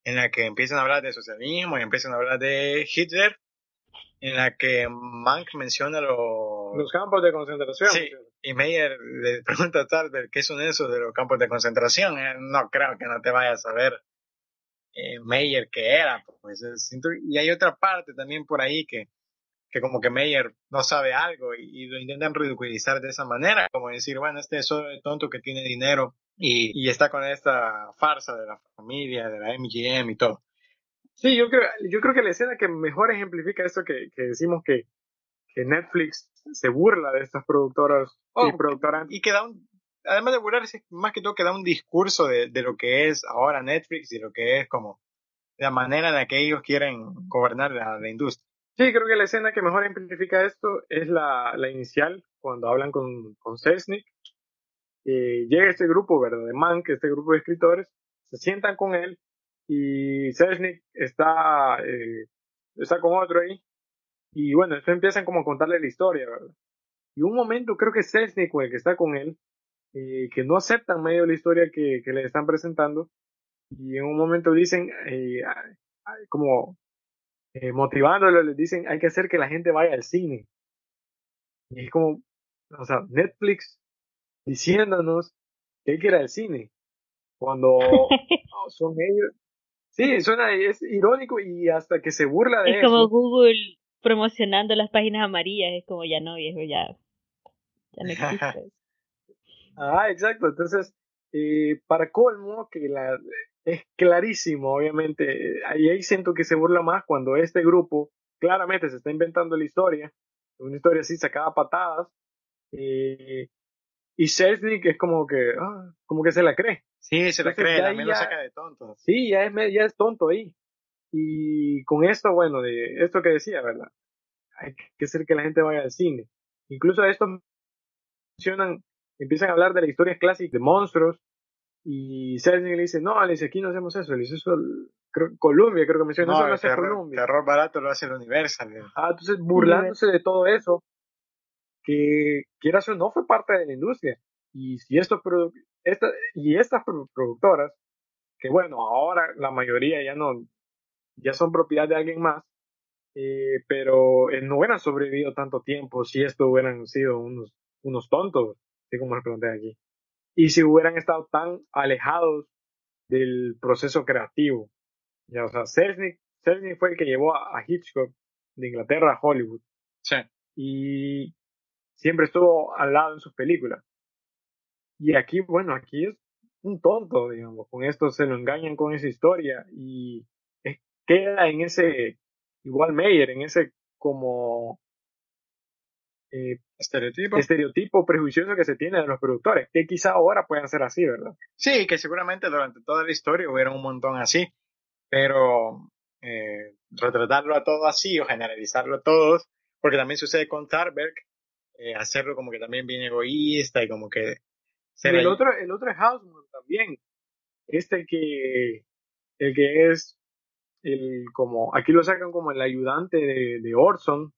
en la que empiezan a hablar de socialismo y empiezan a hablar de Hitler, en la que Mank menciona los campos de concentración. Sí, y Meyer le pregunta a Talbert qué son esos de los campos de concentración. no creo que no te vayas a saber eh, Meyer qué era. Pues, siento, y hay otra parte también por ahí que que como que Meyer no sabe algo y, lo intentan ridiculizar de esa manera, como decir, bueno, este es solo tonto que tiene dinero y, y, está con esta farsa de la familia, de la MGM y todo. Sí, yo creo, yo creo que la escena que mejor ejemplifica esto que, que decimos que, que Netflix se burla de estas productoras y oh, productoras. Y que da un, además de burlarse, más que todo que da un discurso de, de lo que es ahora Netflix y lo que es como la manera en la que ellos quieren gobernar la, la industria. Sí, creo que la escena que mejor ejemplifica esto es la, la inicial, cuando hablan con, con Cesnik. llega este grupo, ¿verdad? De Mank, este grupo de escritores, se sientan con él y Cesnik está, eh, está con otro ahí. Y bueno, esto empiezan como a contarle la historia, ¿verdad? Y un momento creo que Cesnik, el que está con él, eh, que no aceptan medio la historia que, que le están presentando. Y en un momento dicen, eh, como eh, motivándolo, les dicen, hay que hacer que la gente vaya al cine. Y es como, o sea, Netflix diciéndonos que hay que ir al cine. Cuando [laughs] son ellos. Sí, suena, es irónico y hasta que se burla de eso. Es como Google promocionando las páginas amarillas, es como ya no, viejo, ya, ya no [laughs] existe. Ah, exacto. Entonces, eh, para colmo, que la, es clarísimo, obviamente. Ahí, ahí siento que se burla más cuando este grupo claramente se está inventando la historia, una historia así sacada a patadas, eh, y Selznick es como que, ah, como que se la cree. Sí, se la cree, también lo saca de tonto. Sí, ya es, ya es tonto ahí. Y con esto, bueno, de esto que decía, ¿verdad? Hay que hacer que la gente vaya al cine. Incluso esto mencionan, empiezan a hablar de la historia clásica de monstruos, y Selznick le dice, no, le dice, aquí no hacemos eso, le dice eso, creo, Columbia, creo que menciona, no, no, eso lo hace Columbia. Terror barato lo hace el Universal. Ah, entonces burlándose de todo eso, que quieras o no fue parte de la industria. Y si estos esta, y estas productoras, que bueno, ahora la mayoría ya no, ya son propiedad de alguien más, eh, pero eh, no hubieran sobrevivido tanto tiempo si esto hubieran sido unos, unos tontos, así como pregunté aquí y si hubieran estado tan alejados del proceso creativo. Ya, o sea, Selznick, fue el que llevó a, Hitchcock de Inglaterra a Hollywood. Sí. Y siempre estuvo al lado en sus películas. Y aquí, bueno, aquí es un tonto, digamos. Con esto se lo engañan con esa historia y queda en ese, igual Meyer, en ese como eh, estereotipo. estereotipo prejuicioso que se tiene de los productores, que quizá ahora puedan ser así, ¿verdad? Sí, que seguramente durante toda la historia hubiera un montón así, pero eh, retratarlo a todos así o generalizarlo a todos, porque también sucede con Tarberg, eh, hacerlo como que también bien egoísta y como que... el, otro, el otro es Hausman también, este que, el que es el como, aquí lo sacan como el ayudante de, de Orson,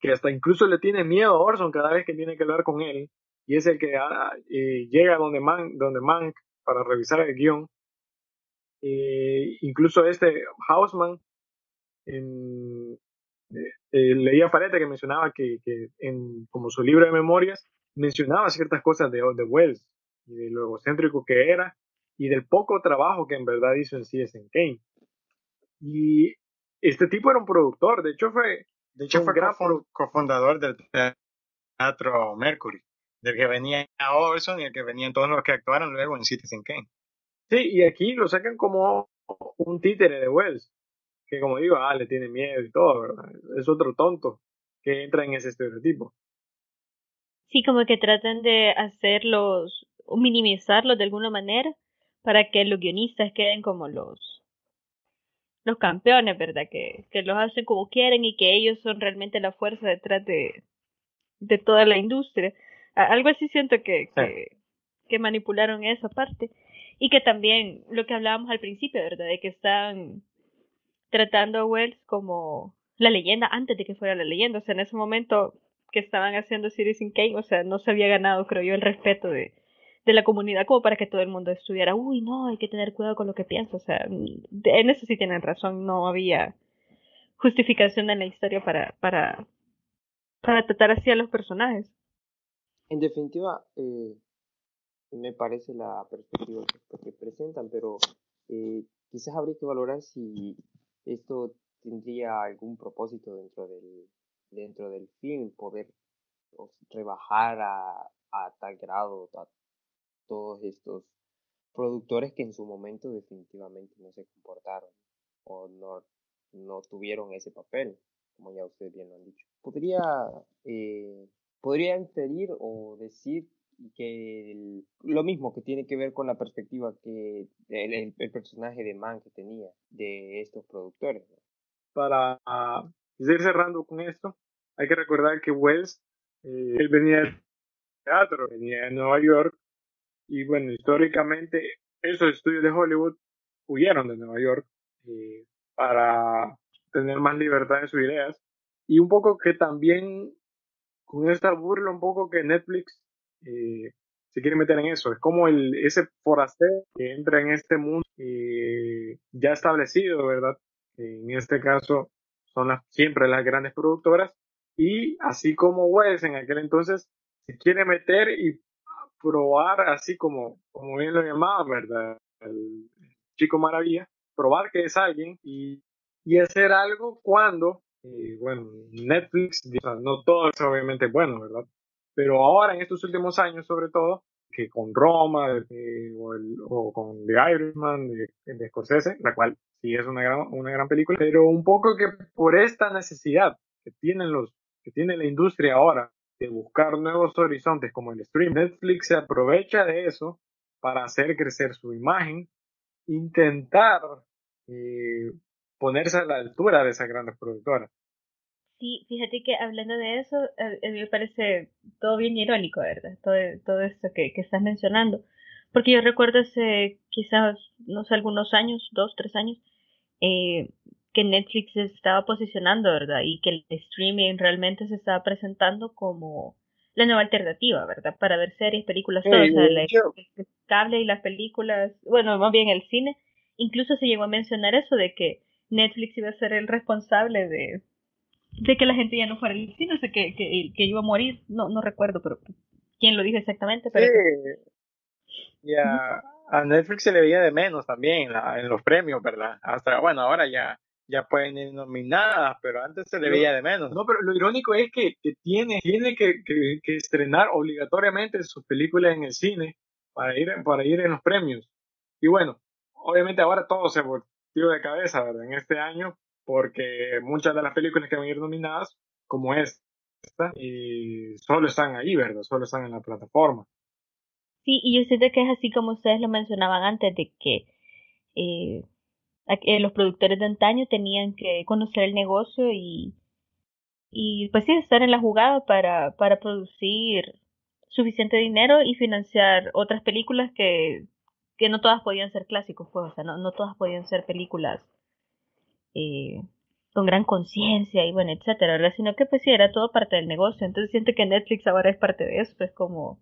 que hasta incluso le tiene miedo a Orson cada vez que tiene que hablar con él, y es el que ah, eh, llega donde Mank, donde Mank para revisar el guion. Eh, incluso este Hausman, eh, leía Parete que mencionaba que, en como su libro de memorias mencionaba ciertas cosas de, de Wells y de lo egocéntrico que era y del poco trabajo que en verdad hizo en Citizen Kane. Y este tipo era un productor, de hecho fue, de hecho fue gran cofundador del teatro Mercury, del que venía Orson y el que venían todos los que actuaron luego en Citizen Kane. Sí, y aquí lo sacan como un títere de Wells, que como digo, ah, le tiene miedo y todo, ¿verdad? Es otro tonto que entra en ese estereotipo. Sí, como que tratan de hacerlos, o minimizarlos de alguna manera, para que los guionistas queden como los los campeones, ¿verdad? Que, que los hacen como quieren y que ellos son realmente la fuerza detrás de, de toda la industria. Algo así siento que, que, que manipularon esa parte. Y que también lo que hablábamos al principio, ¿verdad? De que están tratando a Wells como la leyenda antes de que fuera la leyenda. O sea, en ese momento que estaban haciendo Citizen Kane, o sea, no se había ganado, creo yo, el respeto de, de la comunidad como para que todo el mundo estuviera, uy, no, hay que tener cuidado con lo que piensa. O sea, en eso sí tienen razón, no había justificación en la historia para, para, para tratar así a los personajes. En definitiva, eh, me parece la perspectiva que, presentan, pero eh, quizás habría que valorar si esto tendría algún propósito dentro del, dentro del film, poder rebajar a, a tal grado a todos estos productores que en su momento definitivamente no se comportaron o no, no tuvieron ese papel, como ya ustedes bien lo han dicho. Podría, eh, podría inferir o decir que lo mismo que tiene que ver con la perspectiva que el, el, personaje de Man que tenía de estos productores. Para ir cerrando con esto, hay que recordar que Wells, eh, él venía del teatro, venía de Nueva York, y bueno, históricamente esos estudios de Hollywood huyeron de Nueva York eh, para tener más libertad en sus ideas. Y un poco que también con esta burla, un poco que Netflix eh, se quiere meter en eso. Es como el, ese forastero que entra en este mundo eh, ya establecido, ¿verdad? En este caso son las, siempre las grandes productoras. Y así como Wes en aquel entonces se quiere meter y probar así como, como bien lo llamaba, ¿verdad? El chico maravilla, probar que es alguien y, y hacer algo cuando, eh, bueno, Netflix, no todo es obviamente bueno, ¿verdad? Pero ahora, en estos últimos años, sobre todo, que con Roma o, el, o, con The Irishman de, de, Scorsese, la cual sí es una gran, una gran película, pero un poco que por esta necesidad que tienen los que tiene la industria ahora de buscar nuevos horizontes como el stream, Netflix se aprovecha de eso para hacer crecer su imagen, intentar eh, ponerse a la altura de esas grandes productoras. Sí, fíjate que hablando de eso, a, mí me parece todo bien irónico, ¿verdad? Todo, todo esto que, que estás mencionando. Porque yo recuerdo hace quizás, no sé, algunos años, dos, tres años, eh, que Netflix se estaba posicionando, ¿verdad? Y que el streaming realmente se estaba presentando como la nueva alternativa, ¿verdad? Para ver series, películas, todo. o sea, el cable y las películas, bueno, más bien el cine. Incluso se llegó a mencionar eso de que Netflix iba a ser el responsable de, de que la gente ya no fuera al cine, o sea, que, que, que iba a morir. No, no recuerdo, pero quién lo dijo exactamente, pero... Sí. a Netflix se le veía de menos también en los premios, ¿verdad? Hasta, bueno, ahora ya ya pueden ir nominadas, pero antes se le veía de menos. No, pero lo irónico es que, que tiene, tiene que, que, estrenar obligatoriamente su película en el cine para ir, para ir en los premios. Y bueno, obviamente ahora todo se volvió de cabeza, ¿verdad? En este año, porque muchas de las películas que van a ir nominadas, como esta, y solo están ahí, ¿verdad? Solo están en la plataforma. Sí, y yo siento que es así como ustedes lo mencionaban antes, de que eh, los productores de antaño tenían que conocer el negocio y, y pues sí, estar en la jugada para, para producir suficiente dinero y financiar otras películas que, que no todas podían ser clásicos, pues, o sea, no, no todas podían ser películas eh, con gran conciencia y bueno, etcétera. Sino que pues sí, era todo parte del negocio. Entonces siento que Netflix ahora es parte de eso, es como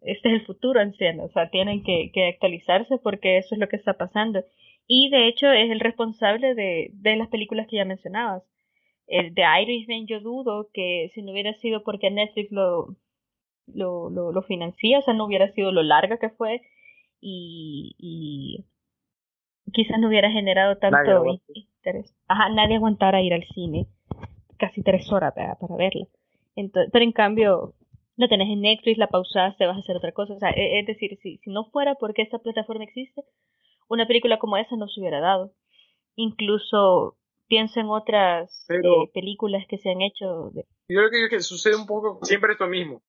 este es el futuro anciano, o sea, tienen que actualizarse porque eso es lo que está pasando. Y de hecho es el responsable de, de las películas que ya mencionabas. El de Irishman yo dudo que si no hubiera sido porque Netflix lo, lo, lo, lo financia, o sea, no hubiera sido lo larga que fue y, y quizás no hubiera generado tanto interés. Ajá, nadie aguantara ir al cine casi tres horas para, para verla. Entonces, pero en cambio, lo tenés en Netflix, la pausaste, vas a hacer otra cosa. O sea, e, es decir, si, si no fuera porque esta plataforma existe, una película como esa no se hubiera dado. Incluso pienso en otras eh, películas que se han hecho. De... Yo creo que, sucede un poco siempre esto mismo,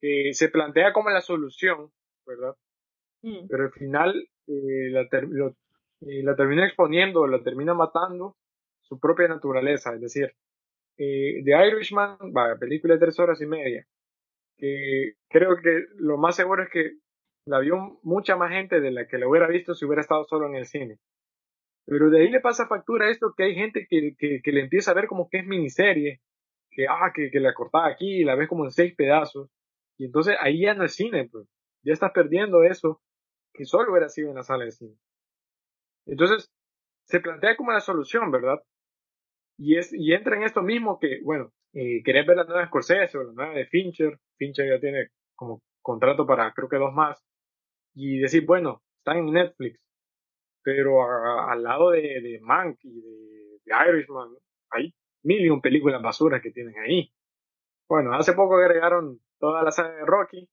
que se plantea como la solución, ¿verdad? Mm. Pero al final eh, la, eh, la termina exponiendo, la termina matando su propia naturaleza. Es decir, eh, The Irishman, va, película de tres horas y media, que creo que lo más seguro es que la vio mucha más gente de la que la hubiera visto si hubiera estado solo en el cine. Pero de ahí le pasa factura esto que hay gente que, que, le empieza a ver como que es miniserie, que, ah, que, que la cortaba aquí y la ves como en seis pedazos. Y entonces ahí ya no es cine, pues. Ya estás perdiendo eso que solo hubiera sido en la sala de cine. Entonces, se plantea como la solución, ¿verdad? Y, es, y entra en esto mismo que, bueno, eh, querés ver la nueva de Scorsese o la nueva de Fincher, Fincher ya tiene como contrato para creo que dos más, y decir, bueno, están en Netflix, pero al lado de, de Mank y de, Irishman hay mil y un películas basuras que tienen ahí. Bueno, hace poco agregaron toda la saga de Rocky,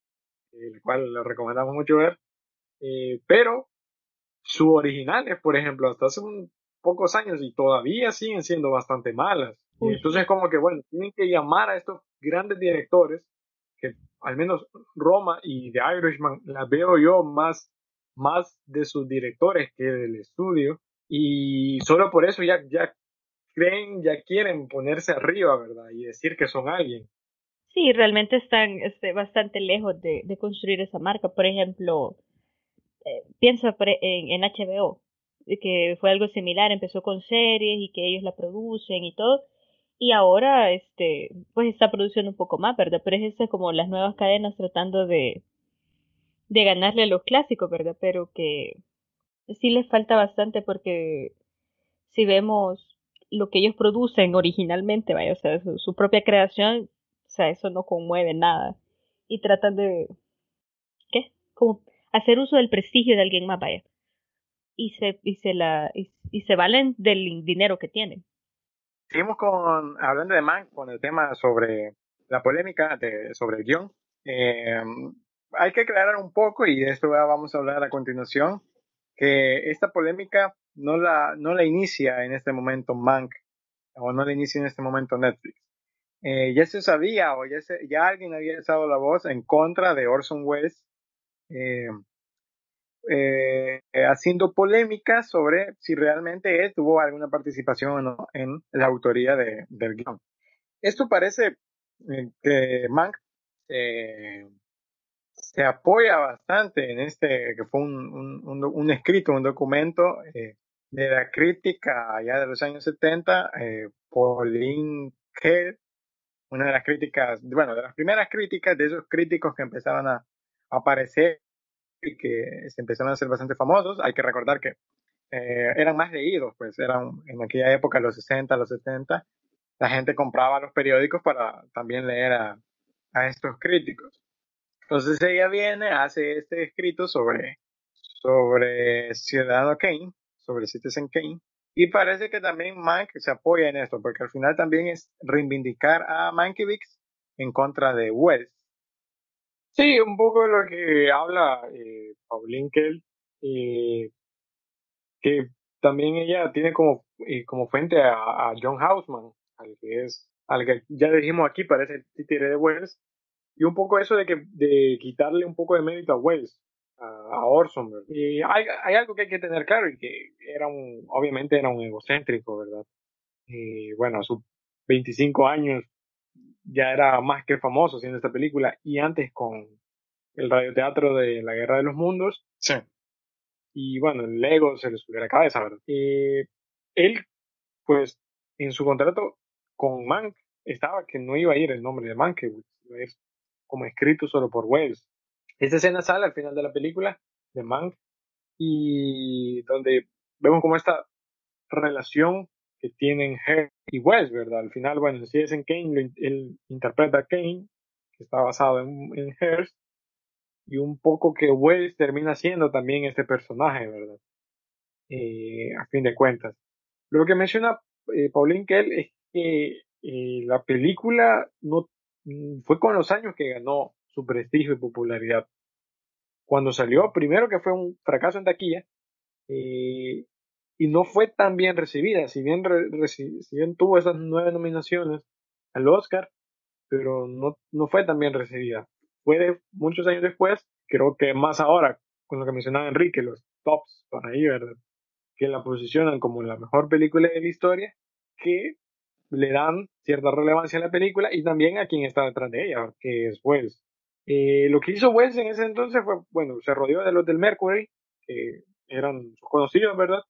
el la cual le recomendamos mucho ver, eh, pero sus originales, por ejemplo, hasta hace un pocos años y todavía siguen siendo bastante malas. Y entonces como que, bueno, tienen que llamar a estos grandes directores, que al menos Roma y The Irishman las veo yo más, más de sus directores que del estudio. Y solo por eso ya, ya creen, ya quieren ponerse arriba, ¿verdad? Y decir que son alguien. Sí, realmente están este, bastante lejos de, construir esa marca. Por ejemplo, eh, piensa en, en HBO que fue algo similar, empezó con series y que ellos la producen y todo, y ahora este pues está produciendo un poco más, ¿verdad? Pero es eso como las nuevas cadenas tratando de de ganarle a los clásicos, ¿verdad? Pero que sí les falta bastante porque si vemos lo que ellos producen originalmente, vaya, o sea, su, propia creación, o sea, eso no conmueve nada. Y tratan de, ¿qué? Como hacer uso del prestigio de alguien más, vaya y se, y se, la, y, se valen del dinero que tienen. Seguimos con, hablando de Mank, con el tema sobre la polémica de, sobre el guion. Eh, hay que aclarar un poco, y de esto vamos a hablar a continuación, que esta polémica no la, no la inicia en este momento Mank, o no la inicia en este momento Netflix. Eh, ya se sabía, o ya, se, ya alguien había alzado la voz en contra de Orson Welles, eh, eh, haciendo polémica sobre si realmente él tuvo alguna participación o no en la autoría de, del guion. Esto parece eh, que Mank se apoya bastante en este, que fue un, escrito, un documento eh, de la crítica ya de los años 70, eh, Pauline Kael, una de las críticas, bueno, de las primeras críticas de esos críticos que empezaron a aparecer y que se empezaron a ser bastante famosos. Hay que recordar que eh, eran más leídos, pues eran en aquella época, los 60, los 70, la gente compraba los periódicos para también leer a, a estos críticos. Entonces ella viene, hace este escrito sobre, sobre Ciudadano Kane, sobre Citizen Kane, y parece que también Mike se apoya en esto, porque al final también es reivindicar a Mankiewicz en contra de Wells. Sí, un poco de lo que habla eh, Pauline Kell, eh, que también ella tiene como, eh, como fuente a, John Hausman, al que es, al que ya dijimos aquí, parece títere de Wells, y un poco eso de que de quitarle un poco de mérito a Wells, a, Orson, Y hay, hay, algo que hay que tener claro y que era un, obviamente era un egocéntrico, ¿verdad? Y bueno, a sus 25 años ya era más que famoso haciendo esta película y antes con el radioteatro de La Guerra de los Mundos. Sí. Y bueno, el Lego se le subió a la cabeza, ¿verdad? Eh, él, pues, en su contrato con Mank estaba que no iba a ir el nombre de Mank, que iba a ir como escrito solo por Wells. Esta escena sale al final de la película de Mank y donde vemos como esta relación que tienen Her y Wes, ¿verdad? Al final, bueno, si es en Kane, él interpreta a Kane, que está basado en, en Hearst, y un poco que Wes termina siendo también este personaje, ¿verdad? Eh, a fin de cuentas. Lo que menciona eh, Pauline Kell es que eh, la película no mm, fue con los años que ganó su prestigio y popularidad. Cuando salió, primero que fue un fracaso en taquilla, eh, y no fue tan bien recibida, si bien, si bien tuvo esas nueve nominaciones al Oscar, pero no, no fue tan bien recibida. Fue de muchos años después, creo que más ahora, con lo que mencionaba Enrique, los tops para ahí, ¿verdad? Que la posicionan como la mejor película de la historia, que le dan cierta relevancia a la película y también a quien está detrás de ella, que es Wells. Eh, lo que hizo Wells en ese entonces fue, bueno, se rodeó de los del Mercury, que eran conocidos, ¿verdad?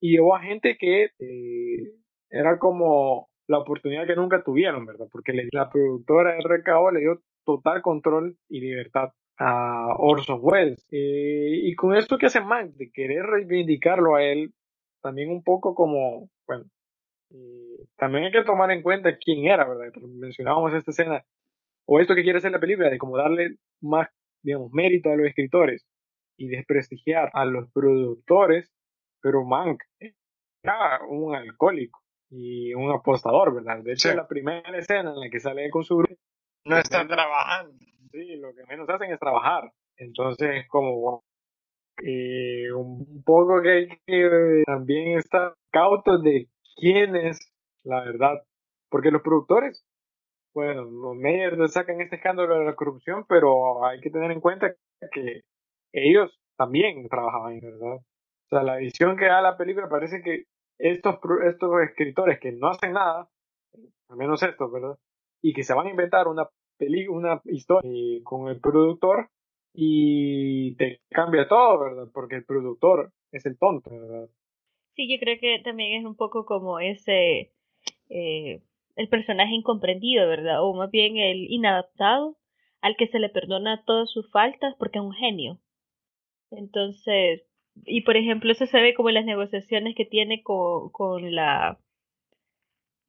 Y llevó a gente que eh, era como la oportunidad que nunca tuvieron, ¿verdad? Porque la productora RKO le dio total control y libertad a Orson Welles. Eh, y con esto que hace Mank, de querer reivindicarlo a él, también un poco como, bueno, eh, también hay que tomar en cuenta quién era, ¿verdad? Mencionábamos esta escena, o esto que quiere hacer la película, de como darle más, digamos, mérito a los escritores y desprestigiar a los productores pero Mank era un alcohólico y un apostador, ¿verdad? De hecho, la primera escena en la que sale con su grupo. No están trabajando. Sí, lo que menos hacen es trabajar. Entonces, como eh, un poco que hay que también estar cautos de quién es la verdad. Porque los productores, bueno, los medios sacan este escándalo de la corrupción, pero hay que tener en cuenta que ellos también trabajaban, ¿verdad? O sea, la visión que da la película parece que estos, estos escritores que no hacen nada, al menos estos, ¿verdad? Y que se van a inventar una peli una historia con el productor y te cambia todo, ¿verdad? Porque el productor es el tonto, ¿verdad? Sí, yo creo que también es un poco como ese, eh, el personaje incomprendido, ¿verdad? O más bien el inadaptado al que se le perdona todas sus faltas porque es un genio. Entonces, y por ejemplo, eso se ve como en las negociaciones que tiene con, con la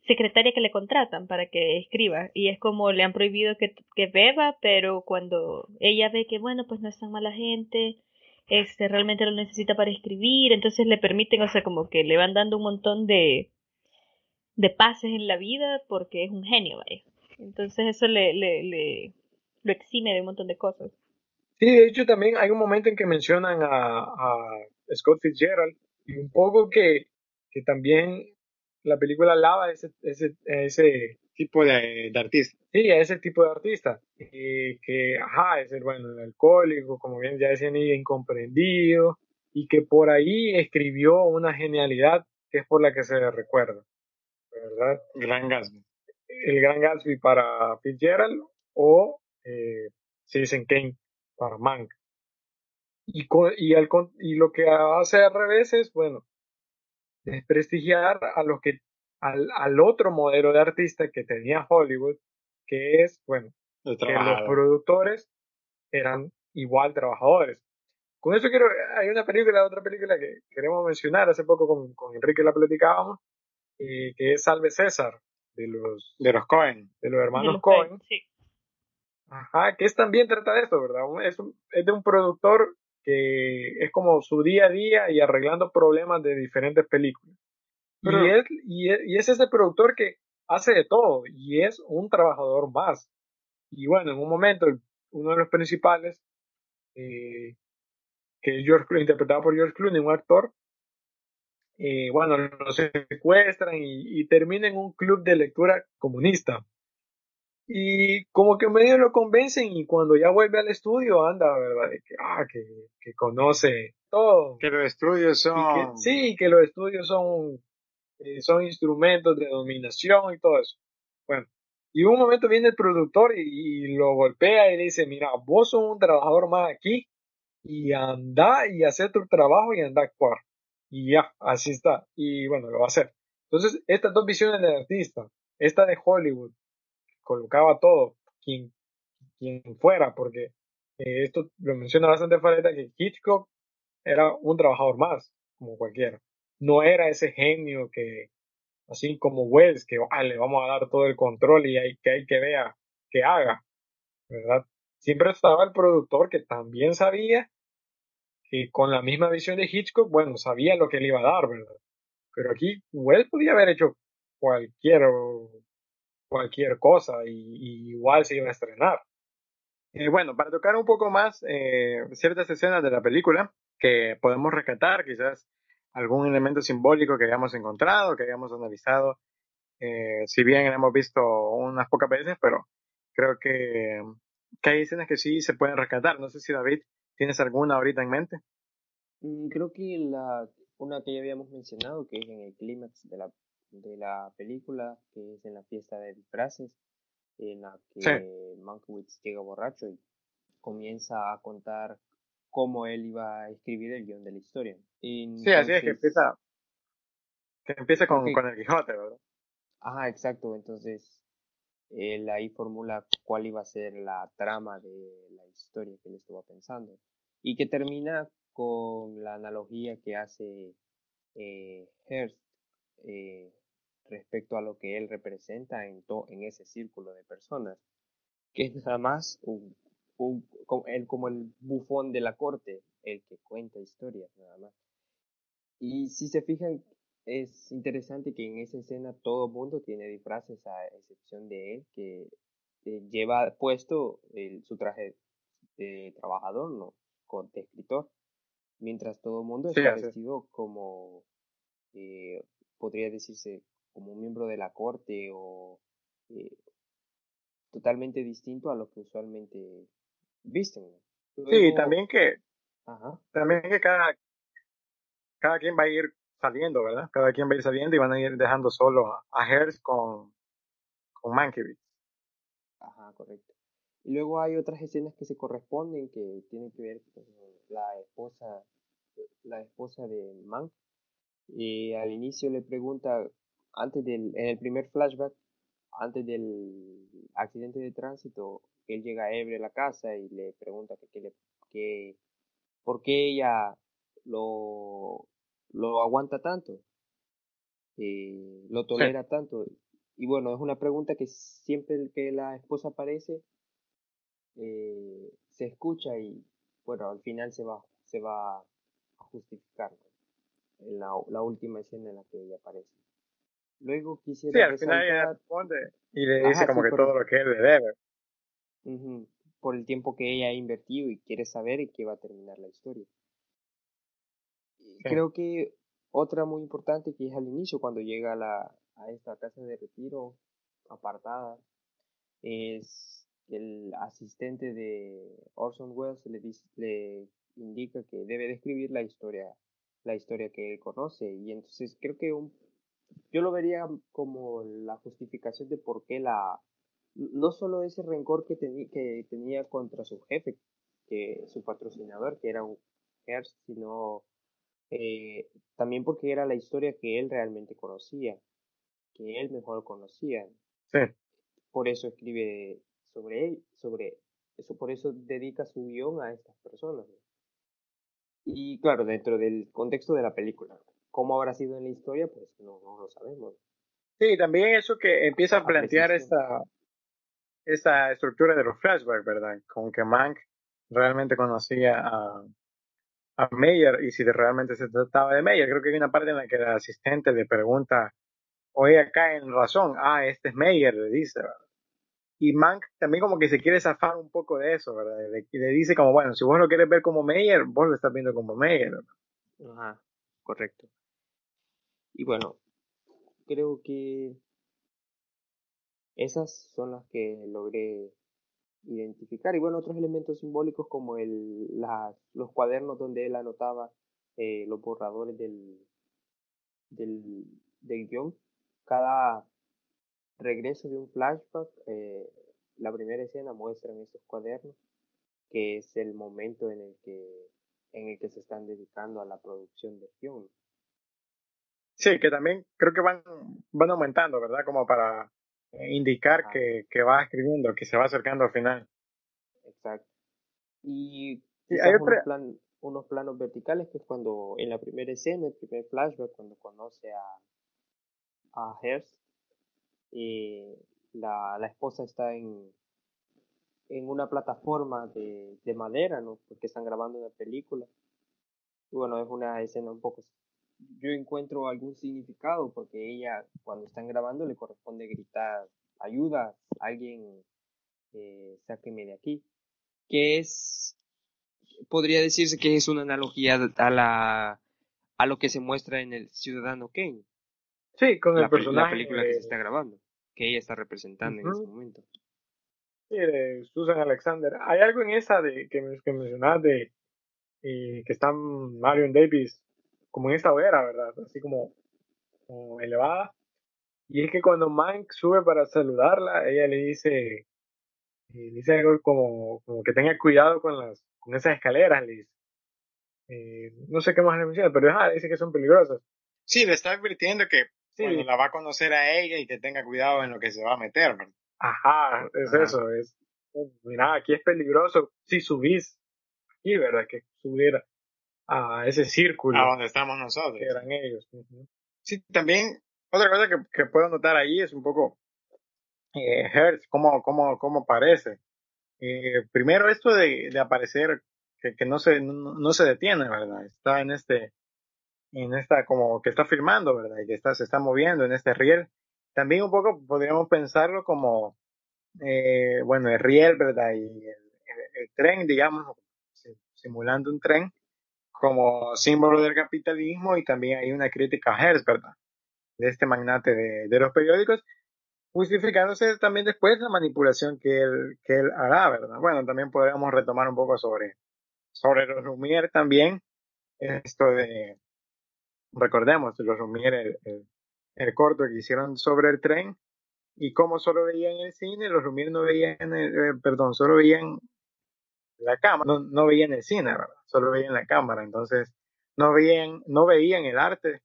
secretaria que le contratan para que escriba. Y es como le han prohibido que, que beba, pero cuando ella ve que, bueno, pues no es tan mala gente, este, realmente lo necesita para escribir, entonces le permiten, o sea, como que le van dando un montón de, de pases en la vida porque es un genio, vaya. Entonces eso le, le, le, lo exime de un montón de cosas. Sí, de hecho también hay un momento en que mencionan a, Scott Fitzgerald y un poco que, que también la película lava ese, ese, ese tipo de, artista. Sí, a ese tipo de artista. Y que, ajá, es el, bueno, el alcohólico, como bien ya decían, incomprendido, y que por ahí escribió una genialidad que es por la que se le recuerda. ¿Verdad? Gran Gatsby. El Gran Gatsby para Fitzgerald o eh, Citizen Kane para Mank. Y, y, y lo que hace al revés es, bueno, desprestigiar a los que, al, al otro modelo de artista que tenía Hollywood, que es, bueno, que los productores eran igual trabajadores. Con eso quiero, hay una película, otra película que queremos mencionar, hace poco con, con Enrique la platicábamos, eh, que es Salve César, de los, de los Cohen, de los hermanos Cohen. Sí. Ajá, que es también trata de esto, ¿verdad? Es, es de un productor que es como su día a día y arreglando problemas de diferentes películas. y, es, y, es, ese productor que hace de todo y es un trabajador más. Y bueno, en un momento, uno de los principales, eh, que es George, interpretado por George Clooney, un actor, eh, bueno, lo secuestran y, y termina en un club de lectura comunista. Y como que medio lo convencen y cuando ya vuelve al estudio anda, ¿verdad? De que, ah, que, que conoce todo. Que los estudios son... sí, que los estudios son, eh, son instrumentos de dominación y todo eso. Bueno, y un momento viene el productor y, lo golpea y le dice, mira, vos sos un trabajador más aquí y anda y hace tu trabajo y anda a actuar. Y ya, así está. Y bueno, lo va a hacer. Entonces, estas dos visiones del artista, esta de Hollywood colocaba todo, quien, quien fuera, porque eh, esto lo menciona bastante Fareta, que Hitchcock era un trabajador más, como cualquiera. No era ese genio que, así como Wells, que le vamos a dar todo el control y hay, que hay que vea que haga, ¿verdad? Siempre estaba el productor que también sabía que con la misma visión de Hitchcock, bueno, sabía lo que le iba a dar, ¿verdad? Pero aquí Wells podía haber hecho cualquier, cualquier cosa y, igual se iba a estrenar. Bueno, para tocar un poco más eh, ciertas escenas de la película que podemos rescatar, quizás algún elemento simbólico que hayamos encontrado, que hayamos analizado, eh, si bien hemos visto unas pocas veces, pero creo que, que hay escenas que sí se pueden rescatar. No sé si David, ¿tienes alguna ahorita en mente? Mm, creo que la, una que ya habíamos mencionado, que es en el clímax de la, de la película, que es en la fiesta de disfraces, en la que Mankiewicz llega borracho y comienza a contar cómo él iba a escribir el guion de la historia. Sí, así es que empieza, que empieza con, con el Quijote, ¿verdad? Ajá, exacto. Entonces, él ahí formula cuál iba a ser la trama de la historia que él estuvo pensando. Y que termina con la analogía que hace eh, Hearst eh, respecto a lo que él representa en, en ese círculo de personas, que es nada más un, como el bufón de la corte, el que cuenta historias nada más. Y si se fijan, es interesante que en esa escena todo el mundo tiene disfraces a excepción de él, que eh, lleva puesto el, su traje de trabajador, ¿no? Con, de escritor, mientras todo el mundo está vestido como, eh, podría decirse, como un miembro de la corte o eh, totalmente distinto a lo que usualmente visten. sí, también que, también que cada, cada quien va a ir saliendo, ¿verdad? Cada quien va a ir saliendo y van a ir dejando solo a, a con, con Mankiewicz. Ajá, correcto. Y luego hay otras escenas que se corresponden que tienen que ver con la esposa, la esposa de Mank. Y al inicio le pregunta antes del, en el primer flashback, antes del accidente de tránsito, él llega ebrio a la casa y le pregunta que, le, que por qué ella lo, lo aguanta tanto, eh, lo tolera tanto. Y bueno, es una pregunta que siempre que la esposa aparece, eh, se escucha y bueno, al final se va, se va a justificar en la, la última escena en la que ella aparece. Luego quisiera. Sí, al final ella responde y le dice como que todo lo que él le debe. Por el tiempo que ella ha invertido y quiere saber en qué va a terminar la historia. Creo que otra muy importante que es al inicio, cuando llega a, la, a esta casa de retiro apartada, es el asistente de Orson Welles le, dice, le indica que debe describir la historia, la historia que él conoce. Y entonces creo que un yo lo vería como la justificación de por qué la, no solo ese rencor que, que tenía contra su jefe, que su patrocinador, que era un Hearst, sino eh, también porque era la historia que él realmente conocía, que él mejor conocía. Sí. Por eso escribe sobre él, sobre eso, por eso dedica su guion a estas personas. Y claro, dentro del contexto de la película cómo habrá sido en la historia, pues no, no lo sabemos. Sí, también eso que empieza a plantear esta, esta estructura de los flashbacks, ¿verdad? Con que Mank realmente conocía a, a Meyer y si realmente se trataba de Meyer. Creo que hay una parte en la que el asistente le pregunta, oye, acá en razón, ah, este es Meyer, le dice, ¿verdad? Y Mank también como que se quiere zafar un poco de eso, ¿verdad? Le, le dice como, bueno, si vos lo quieres ver como Meyer, vos lo estás viendo como Meyer. Ajá, correcto. Y bueno, creo que esas son las que logré identificar. Y bueno, otros elementos simbólicos como el, los cuadernos donde él anotaba eh, los borradores del, del, del, guion. Cada regreso de un flashback, eh, la primera escena muestra en esos cuadernos, que es el momento en el que, en el que se están dedicando a la producción del guion. Sí, que también creo que van, van aumentando, ¿verdad? Como para indicar que, que va escribiendo, que se va acercando al final. Exacto. Y hay unos, unos, planos verticales que es cuando en la primera escena, el primer flashback, cuando conoce a, a Hearst. Eh, la, la esposa está en, en una plataforma de, de madera, ¿no? Porque están grabando una película. Y bueno, es una escena un poco... Yo encuentro algún significado porque ella, cuando están grabando, le corresponde gritar, ayuda, alguien, eh, sáqueme de aquí. Que es, podría decirse que es una analogía a la, a lo que se muestra en el Ciudadano Kane. Sí, con el la, personaje. La película que se está grabando, que ella está representando en ese momento. Sí, de Susan Alexander. Hay algo en esa de que, que mencionabas de eh, que están Marion Davis como en esta hoguera, ¿verdad? Así como, como, elevada. Y es que cuando Mike sube para saludarla, ella le dice, eh, dice algo como, como que tenga cuidado con las con esas escaleras, le dice. Eh, no sé qué más le menciona, pero ah, dice que son peligrosas. Sí, le está advirtiendo que sí. cuando la va a conocer a ella y que tenga cuidado en lo que se va a meter, ¿verdad? Ajá, es Ajá. eso, es, mira, aquí es peligroso si subís aquí, ¿verdad? Que subiera a ese círculo. A donde estamos nosotros. Que eran ellos. Uh -huh. Sí, también, otra cosa que, que, puedo notar ahí es un poco eh, Hertz, cómo, cómo, cómo aparece. Eh, primero esto de, de aparecer, que, que no, se, no, no, se detiene, ¿verdad? Está en este, en esta, como que está filmando, ¿verdad? Y que está, se está moviendo en este riel también un poco podríamos pensarlo como, eh, bueno, el riel, ¿verdad? Y el, el, el, tren, digamos, simulando un tren como símbolo del capitalismo y también hay una crítica a Hearst, ¿verdad? De este magnate de, de los periódicos, justificándose también después la manipulación que él, que él hará, ¿verdad? Bueno, también podríamos retomar un poco sobre, sobre los Lumière también, esto de, recordemos, los Lumière, el, el el corto que hicieron sobre el tren y como solo veían el cine, los Lumière no veían, el, eh, perdón, solo veían la cámara, no, no veían el cine, ¿verdad? Solo veían la cámara, entonces no veían, no veían el arte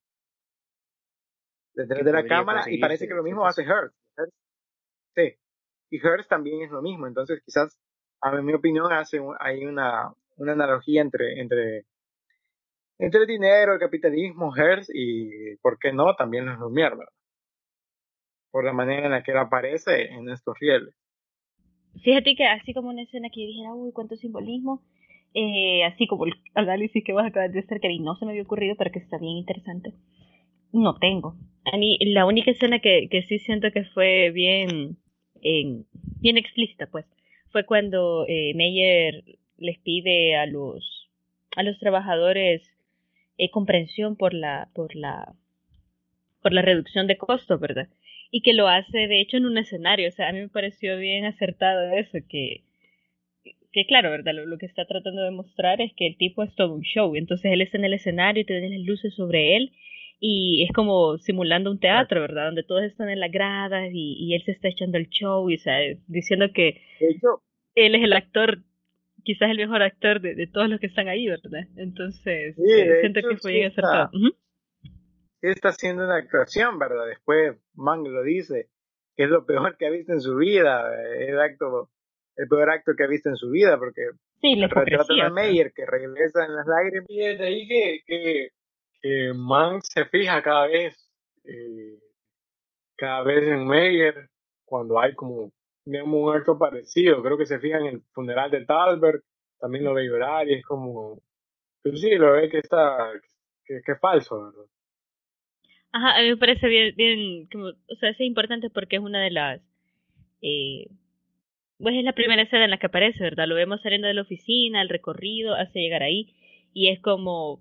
detrás de la cámara y parece que lo mismo hace Hearst. Sí, y Hearst también es lo mismo, entonces quizás, a mi opinión, hace un, hay una, una analogía entre, entre entre el dinero, el capitalismo, Hearst y, ¿por qué no?, también los Lumière, ¿verdad? Por la manera en la que aparece en estos rieles. Fíjate que así como una escena que yo dijera, uy, cuánto simbolismo, eh, así como el análisis que vas a acabar de hacer, que no se me había ocurrido, pero que está bien interesante, no tengo. A la única escena que, que sí siento que fue bien, eh, bien explícita, pues, fue cuando eh, Meyer les pide a los, a los trabajadores eh, comprensión por la, por la, por la reducción de costos, ¿verdad? Y que lo hace, de hecho, en un escenario. O sea, a mí me pareció bien acertado eso, que, que claro, ¿verdad? Lo, lo, que está tratando de mostrar es que el tipo es todo un show. Entonces él está en el escenario y te las luces sobre él y es como simulando un teatro, ¿verdad? Donde todos están en las gradas y, y él se está echando el show y, o sea, diciendo que hecho, él es el actor quizás el mejor actor de, de, todos los que están ahí, ¿verdad? Entonces, sí, eh, siento hecho, que fue bien acertado. Uh -huh. Está haciendo una actuación, ¿verdad? Después Mang lo dice, que es lo peor que ha visto en su vida, el acto, el peor acto que ha visto en su vida, porque sí, la tratan a Meyer, que regresa en las lágrimas, y es de ahí que, que, que Mang se fija cada vez, eh, cada vez en Meyer, cuando hay como digamos, un acto parecido. Creo que se fija en el funeral de Talbert, también lo ve llorar y es como. Pero sí, lo ve que está. que, que es falso, ¿verdad? Ajá, a mí me parece bien, bien como, o sea, es importante porque es una de las, eh, pues es la primera escena en la que aparece, ¿verdad? Lo vemos saliendo de la oficina, el recorrido, hasta llegar ahí, y es como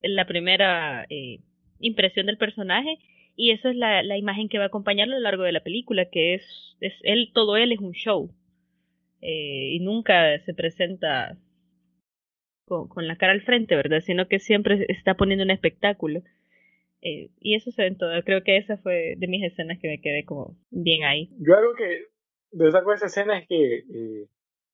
la primera eh, impresión del personaje, y eso es la, la imagen que va a acompañarlo a lo largo de la película, que es, es él, todo él es un show. Eh, y nunca se presenta con, con, la cara al frente, ¿verdad? Sino que siempre está poniendo un espectáculo. Eh, y eso se ve en todo. Creo que esa fue de mis escenas que me quedé como bien ahí. Yo algo que destaco de esa escena es que eh,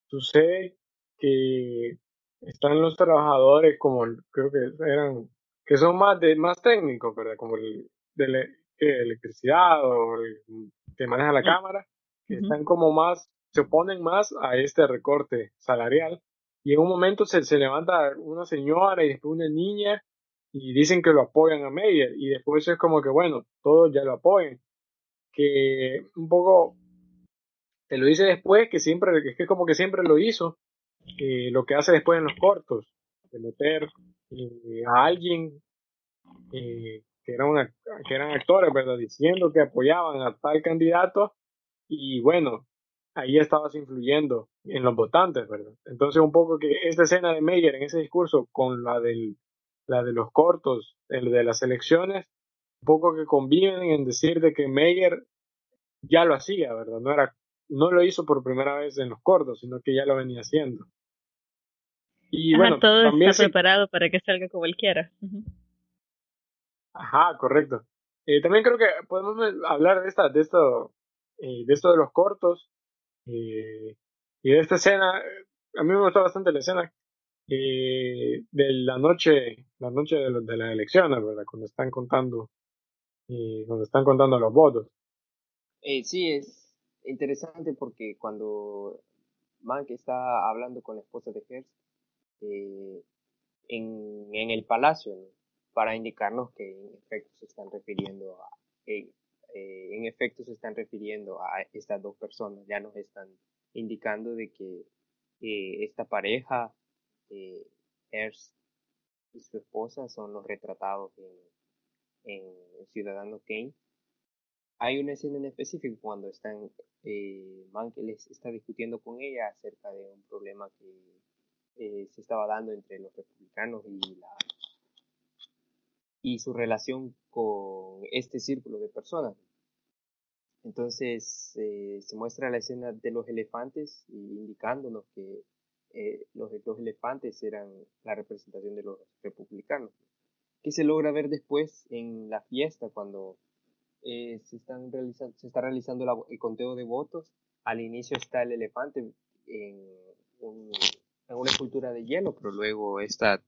sucede que están los trabajadores como creo que eran que son más de más técnicos, ¿verdad? Como el, de le, electricidad o el, que maneja la cámara, que uh -huh. están como más, se oponen más a este recorte salarial. Y en un momento se, se levanta una señora y después una niña y dicen que lo apoyan a Meyer y después es como que bueno, todos ya lo apoyan. Que un poco te lo dice después que siempre, es que como que siempre lo hizo, eh, lo que hace después en los cortos, de meter eh, a alguien eh, que, era una, que eran actores, ¿verdad? Diciendo que apoyaban a tal candidato y bueno, ahí estabas influyendo en los votantes, ¿verdad? Entonces un poco que esta escena de Meyer en ese discurso con la del la de los cortos, el de las elecciones, un poco que conviven en decir de que Meyer ya lo hacía, ¿verdad? No era no lo hizo por primera vez en los cortos, sino que ya lo venía haciendo. Y bueno, todo también está preparado para que salga como él quiera. Ajá, correcto. Eh, también creo que podemos hablar de esta, de esto, eh, de esto de los cortos eh, y de esta escena. A mí me gustó bastante la escena de la noche, la noche de, de las elecciones, ¿verdad? Cuando están contando, cuando están contando los votos. sí, es interesante porque cuando Mank está hablando con la esposa de Hearst en, en el palacio, para indicarnos que en efecto se están refiriendo a, eh, en efecto se están refiriendo a estas dos personas, ya nos están indicando de que eh, esta pareja, eh, y su esposa, son los retratados en, en Ciudadano Kane. Hay una escena en específico cuando están, eh, está discutiendo con ella acerca de un problema que eh, se estaba dando entre los republicanos y la y su relación con este círculo de personas. Entonces eh, se muestra la escena de los elefantes indicándonos que eh, los, dos elefantes eran la representación de los republicanos, que se logra ver después en la fiesta cuando eh, se, están realizando, está realizando el conteo de votos. Al inicio está el elefante en una escultura de hielo, pero luego esta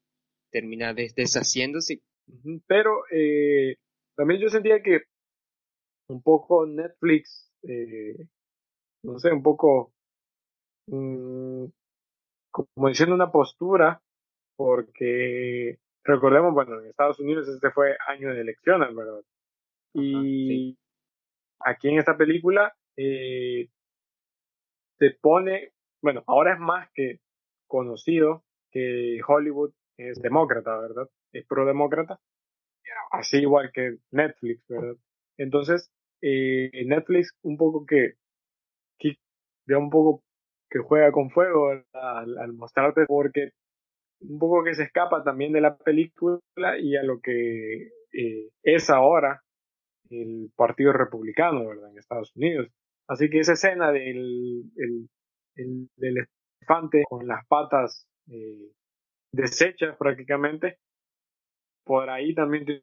termina deshaciéndose pero eh, también yo sentía que un poco Netflix, eh, no sé, un poco mm, como diciendo una postura, porque recordemos, bueno, en Estados Unidos este fue año de elecciones, ¿verdad? Y aquí en esta película eh, se pone, bueno, ahora es más que conocido que Hollywood es demócrata, ¿verdad? Es pro-demócrata, así igual que Netflix, ¿verdad? Entonces, eh, Netflix un poco que, que, un poco que juega con fuego al, mostrarte porque un poco que se escapa también de la película y a lo que eh, es ahora el Partido Republicano, ¿verdad? En Estados Unidos. Así que esa escena del, el, del elefante con las patas eh, desechas prácticamente, por ahí también tiene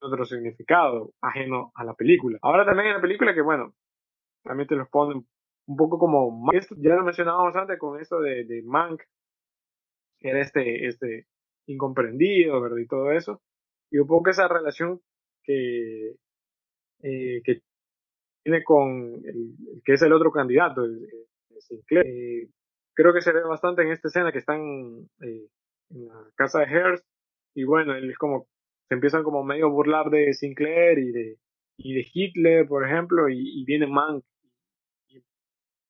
otro significado ajeno a la película. Ahora también en la película que bueno, también te los ponen un poco como, ya lo mencionábamos antes con esto de, de Mank, que era este, este incomprendido, ¿verdad? Y todo eso. Y un poco esa relación que, eh, que tiene con el, que es el otro candidato, Sinclair. Eh, creo que se ve bastante en esta escena que están eh, en la casa de Hearst y bueno, él es como, se empiezan como medio a burlar de Sinclair y de, y de Hitler, por ejemplo, y, viene Mank y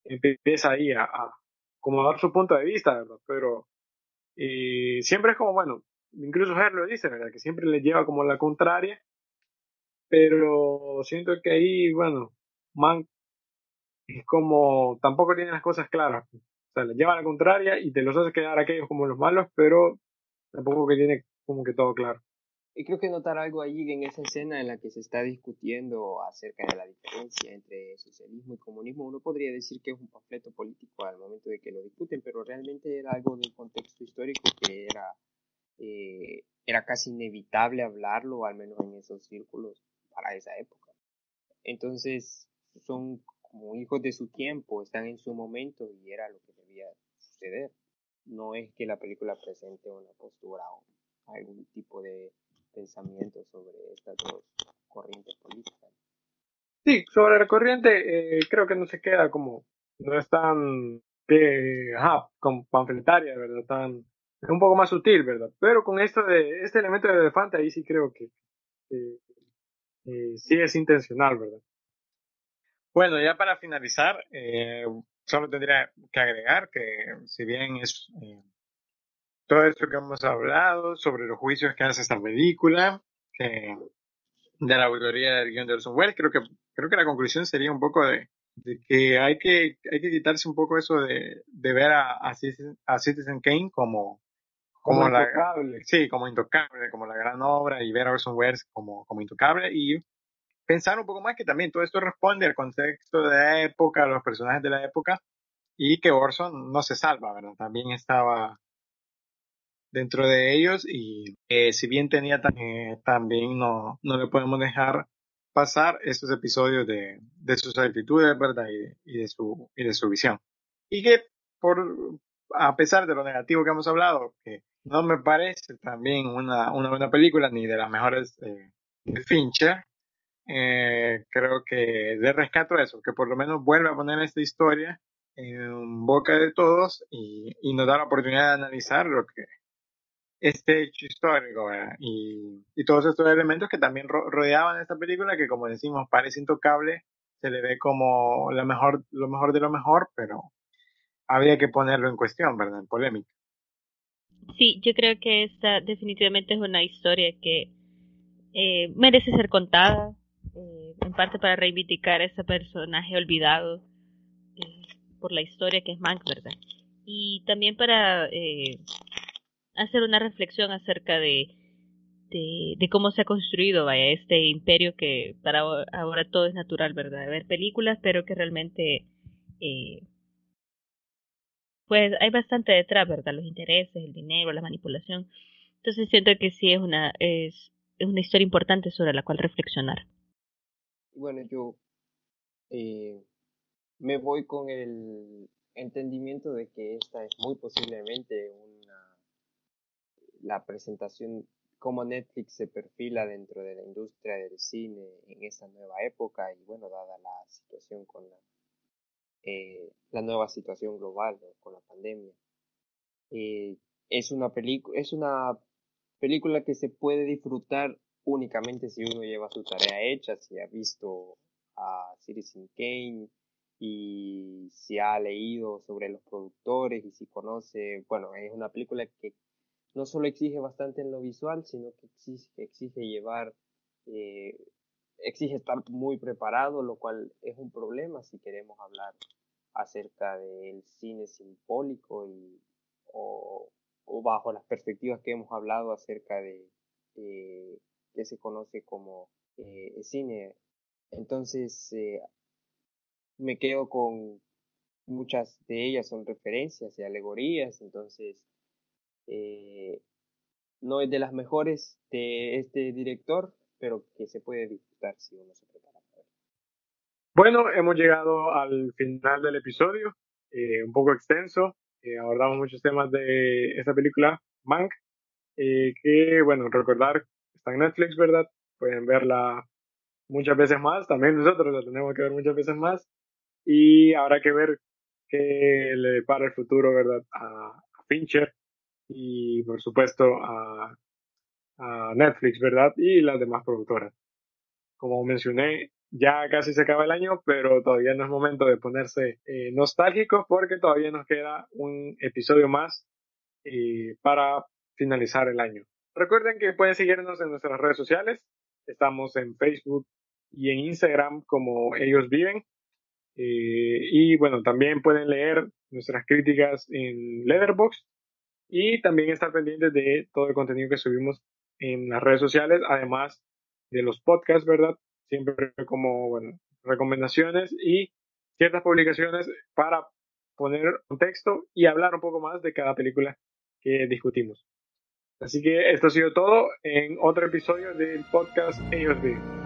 empieza ahí a, a, como dar su punto de vista, ¿verdad? Pero eh, siempre es como, bueno, incluso Hearst lo dice, ¿verdad? Que siempre le lleva como la contraria, pero siento que ahí, bueno, Mank es como, tampoco tiene las cosas claras. O sea, le lleva la contraria y te los hace quedar aquellos como los malos, pero tampoco que tiene como que todo claro. Y creo que notar algo allí en esa escena en la que se está discutiendo acerca de la diferencia entre socialismo y comunismo, uno podría decir que es un panfleto político al momento de que lo discuten, pero realmente era algo de contexto histórico que era, eh, era casi inevitable hablarlo, al menos en esos círculos, para esa época. Entonces, son como hijos de su tiempo, están en su momento y era lo que debía suceder. No es que la película presente una postura algún tipo de pensamiento sobre estas dos corrientes políticas. Sí, sobre la corriente eh, creo que no se queda como, no es tan, ajá, con panfletaria, ¿verdad? Tan es un poco más sutil, ¿verdad? Pero con esto de este elemento de elefante ahí sí creo que eh, sí es intencional, ¿verdad? Bueno, ya para finalizar, eh, solo tendría que agregar que si bien es eh, todo esto que hemos hablado sobre los juicios que hace esta película, de la autoría de guion de Orson Welles, creo que creo que la conclusión sería un poco de, que hay que hay que quitarse un poco eso de, de ver a, a, Citizen, Kane como como, la, intocable. Sí, como intocable, como la gran obra y ver a Orson Welles como, como intocable y pensar un poco más que también todo esto responde al contexto de la época, a los personajes de la época y que Orson no se salva, ¿verdad? También estaba dentro de ellos y eh, si bien tenía eh, también no, no le podemos dejar pasar estos episodios de, de sus actitudes, ¿verdad? Y, y, de su, y de su visión. Y que por, a pesar de lo negativo que hemos hablado, que no me parece también una, una buena película ni de las mejores eh, de Fincher, eh, creo que de rescato eso, que por lo menos vuelve a poner esta historia en boca de todos y, y nos da la oportunidad de analizar lo que este hecho histórico y, y, todos estos elementos que también rodeaban esta película que como decimos parece intocable se le ve como la mejor lo mejor de lo mejor pero habría que ponerlo en cuestión verdad en polémica. Sí yo creo que esta definitivamente es una historia que eh, merece ser contada eh, en parte para reivindicar a ese personaje olvidado eh, por la historia que es Mank verdad y también para eh, hacer una reflexión acerca de, de, cómo se ha construido vaya, este imperio que para ahora todo es natural, ¿verdad? Ver películas, pero que realmente eh, pues hay bastante detrás, ¿verdad? Los intereses, el dinero, la manipulación. Entonces siento que sí es una, es, es una historia importante sobre la cual reflexionar. Bueno, yo eh, me voy con el entendimiento de que esta es muy posiblemente una la presentación, cómo Netflix se perfila dentro de la industria del cine en esa nueva época y bueno, dada la situación con la, eh, la nueva situación global con la pandemia. Eh, es una película, es una película que se puede disfrutar únicamente si uno lleva su tarea hecha, si ha visto a Citizen Kane y si ha leído sobre los productores y si conoce, bueno, es una película que no solo exige bastante en lo visual, sino que exige, llevar, eh, exige estar muy preparado, lo cual es un problema si queremos hablar acerca del cine simbólico y, o, bajo las perspectivas que hemos hablado acerca de eh, que se conoce como eh, cine. Entonces, eh, me quedo con muchas de ellas son referencias y alegorías, entonces eh, no es de las mejores de este director, pero que se puede disfrutar si uno se prepara para Bueno, hemos llegado al final del episodio, eh, un poco extenso. Eh, abordamos muchos temas de esta película, Mank, eh, que, bueno, recordar, está en Netflix, ¿verdad? Pueden verla muchas veces más, también nosotros la tenemos que ver muchas veces más, y habrá que ver qué le depara el futuro, ¿verdad? A Fincher, y por supuesto a, Netflix, ¿verdad? Y las demás productoras. Como mencioné, ya casi se acaba el año, pero todavía no es momento de ponerse eh, nostálgicos porque todavía nos queda un episodio más eh, para finalizar el año. Recuerden que pueden seguirnos en nuestras redes sociales. Estamos en Facebook y en Instagram como ellos viven. Eh, y bueno, también pueden leer nuestras críticas en Letterboxd y también estar pendientes de todo el contenido que subimos en las redes sociales, además de los podcasts, ¿verdad? Siempre como, bueno, recomendaciones y ciertas publicaciones para poner un texto y hablar un poco más de cada película que discutimos. Así que esto ha sido todo en otro episodio del podcast Ellos Viven.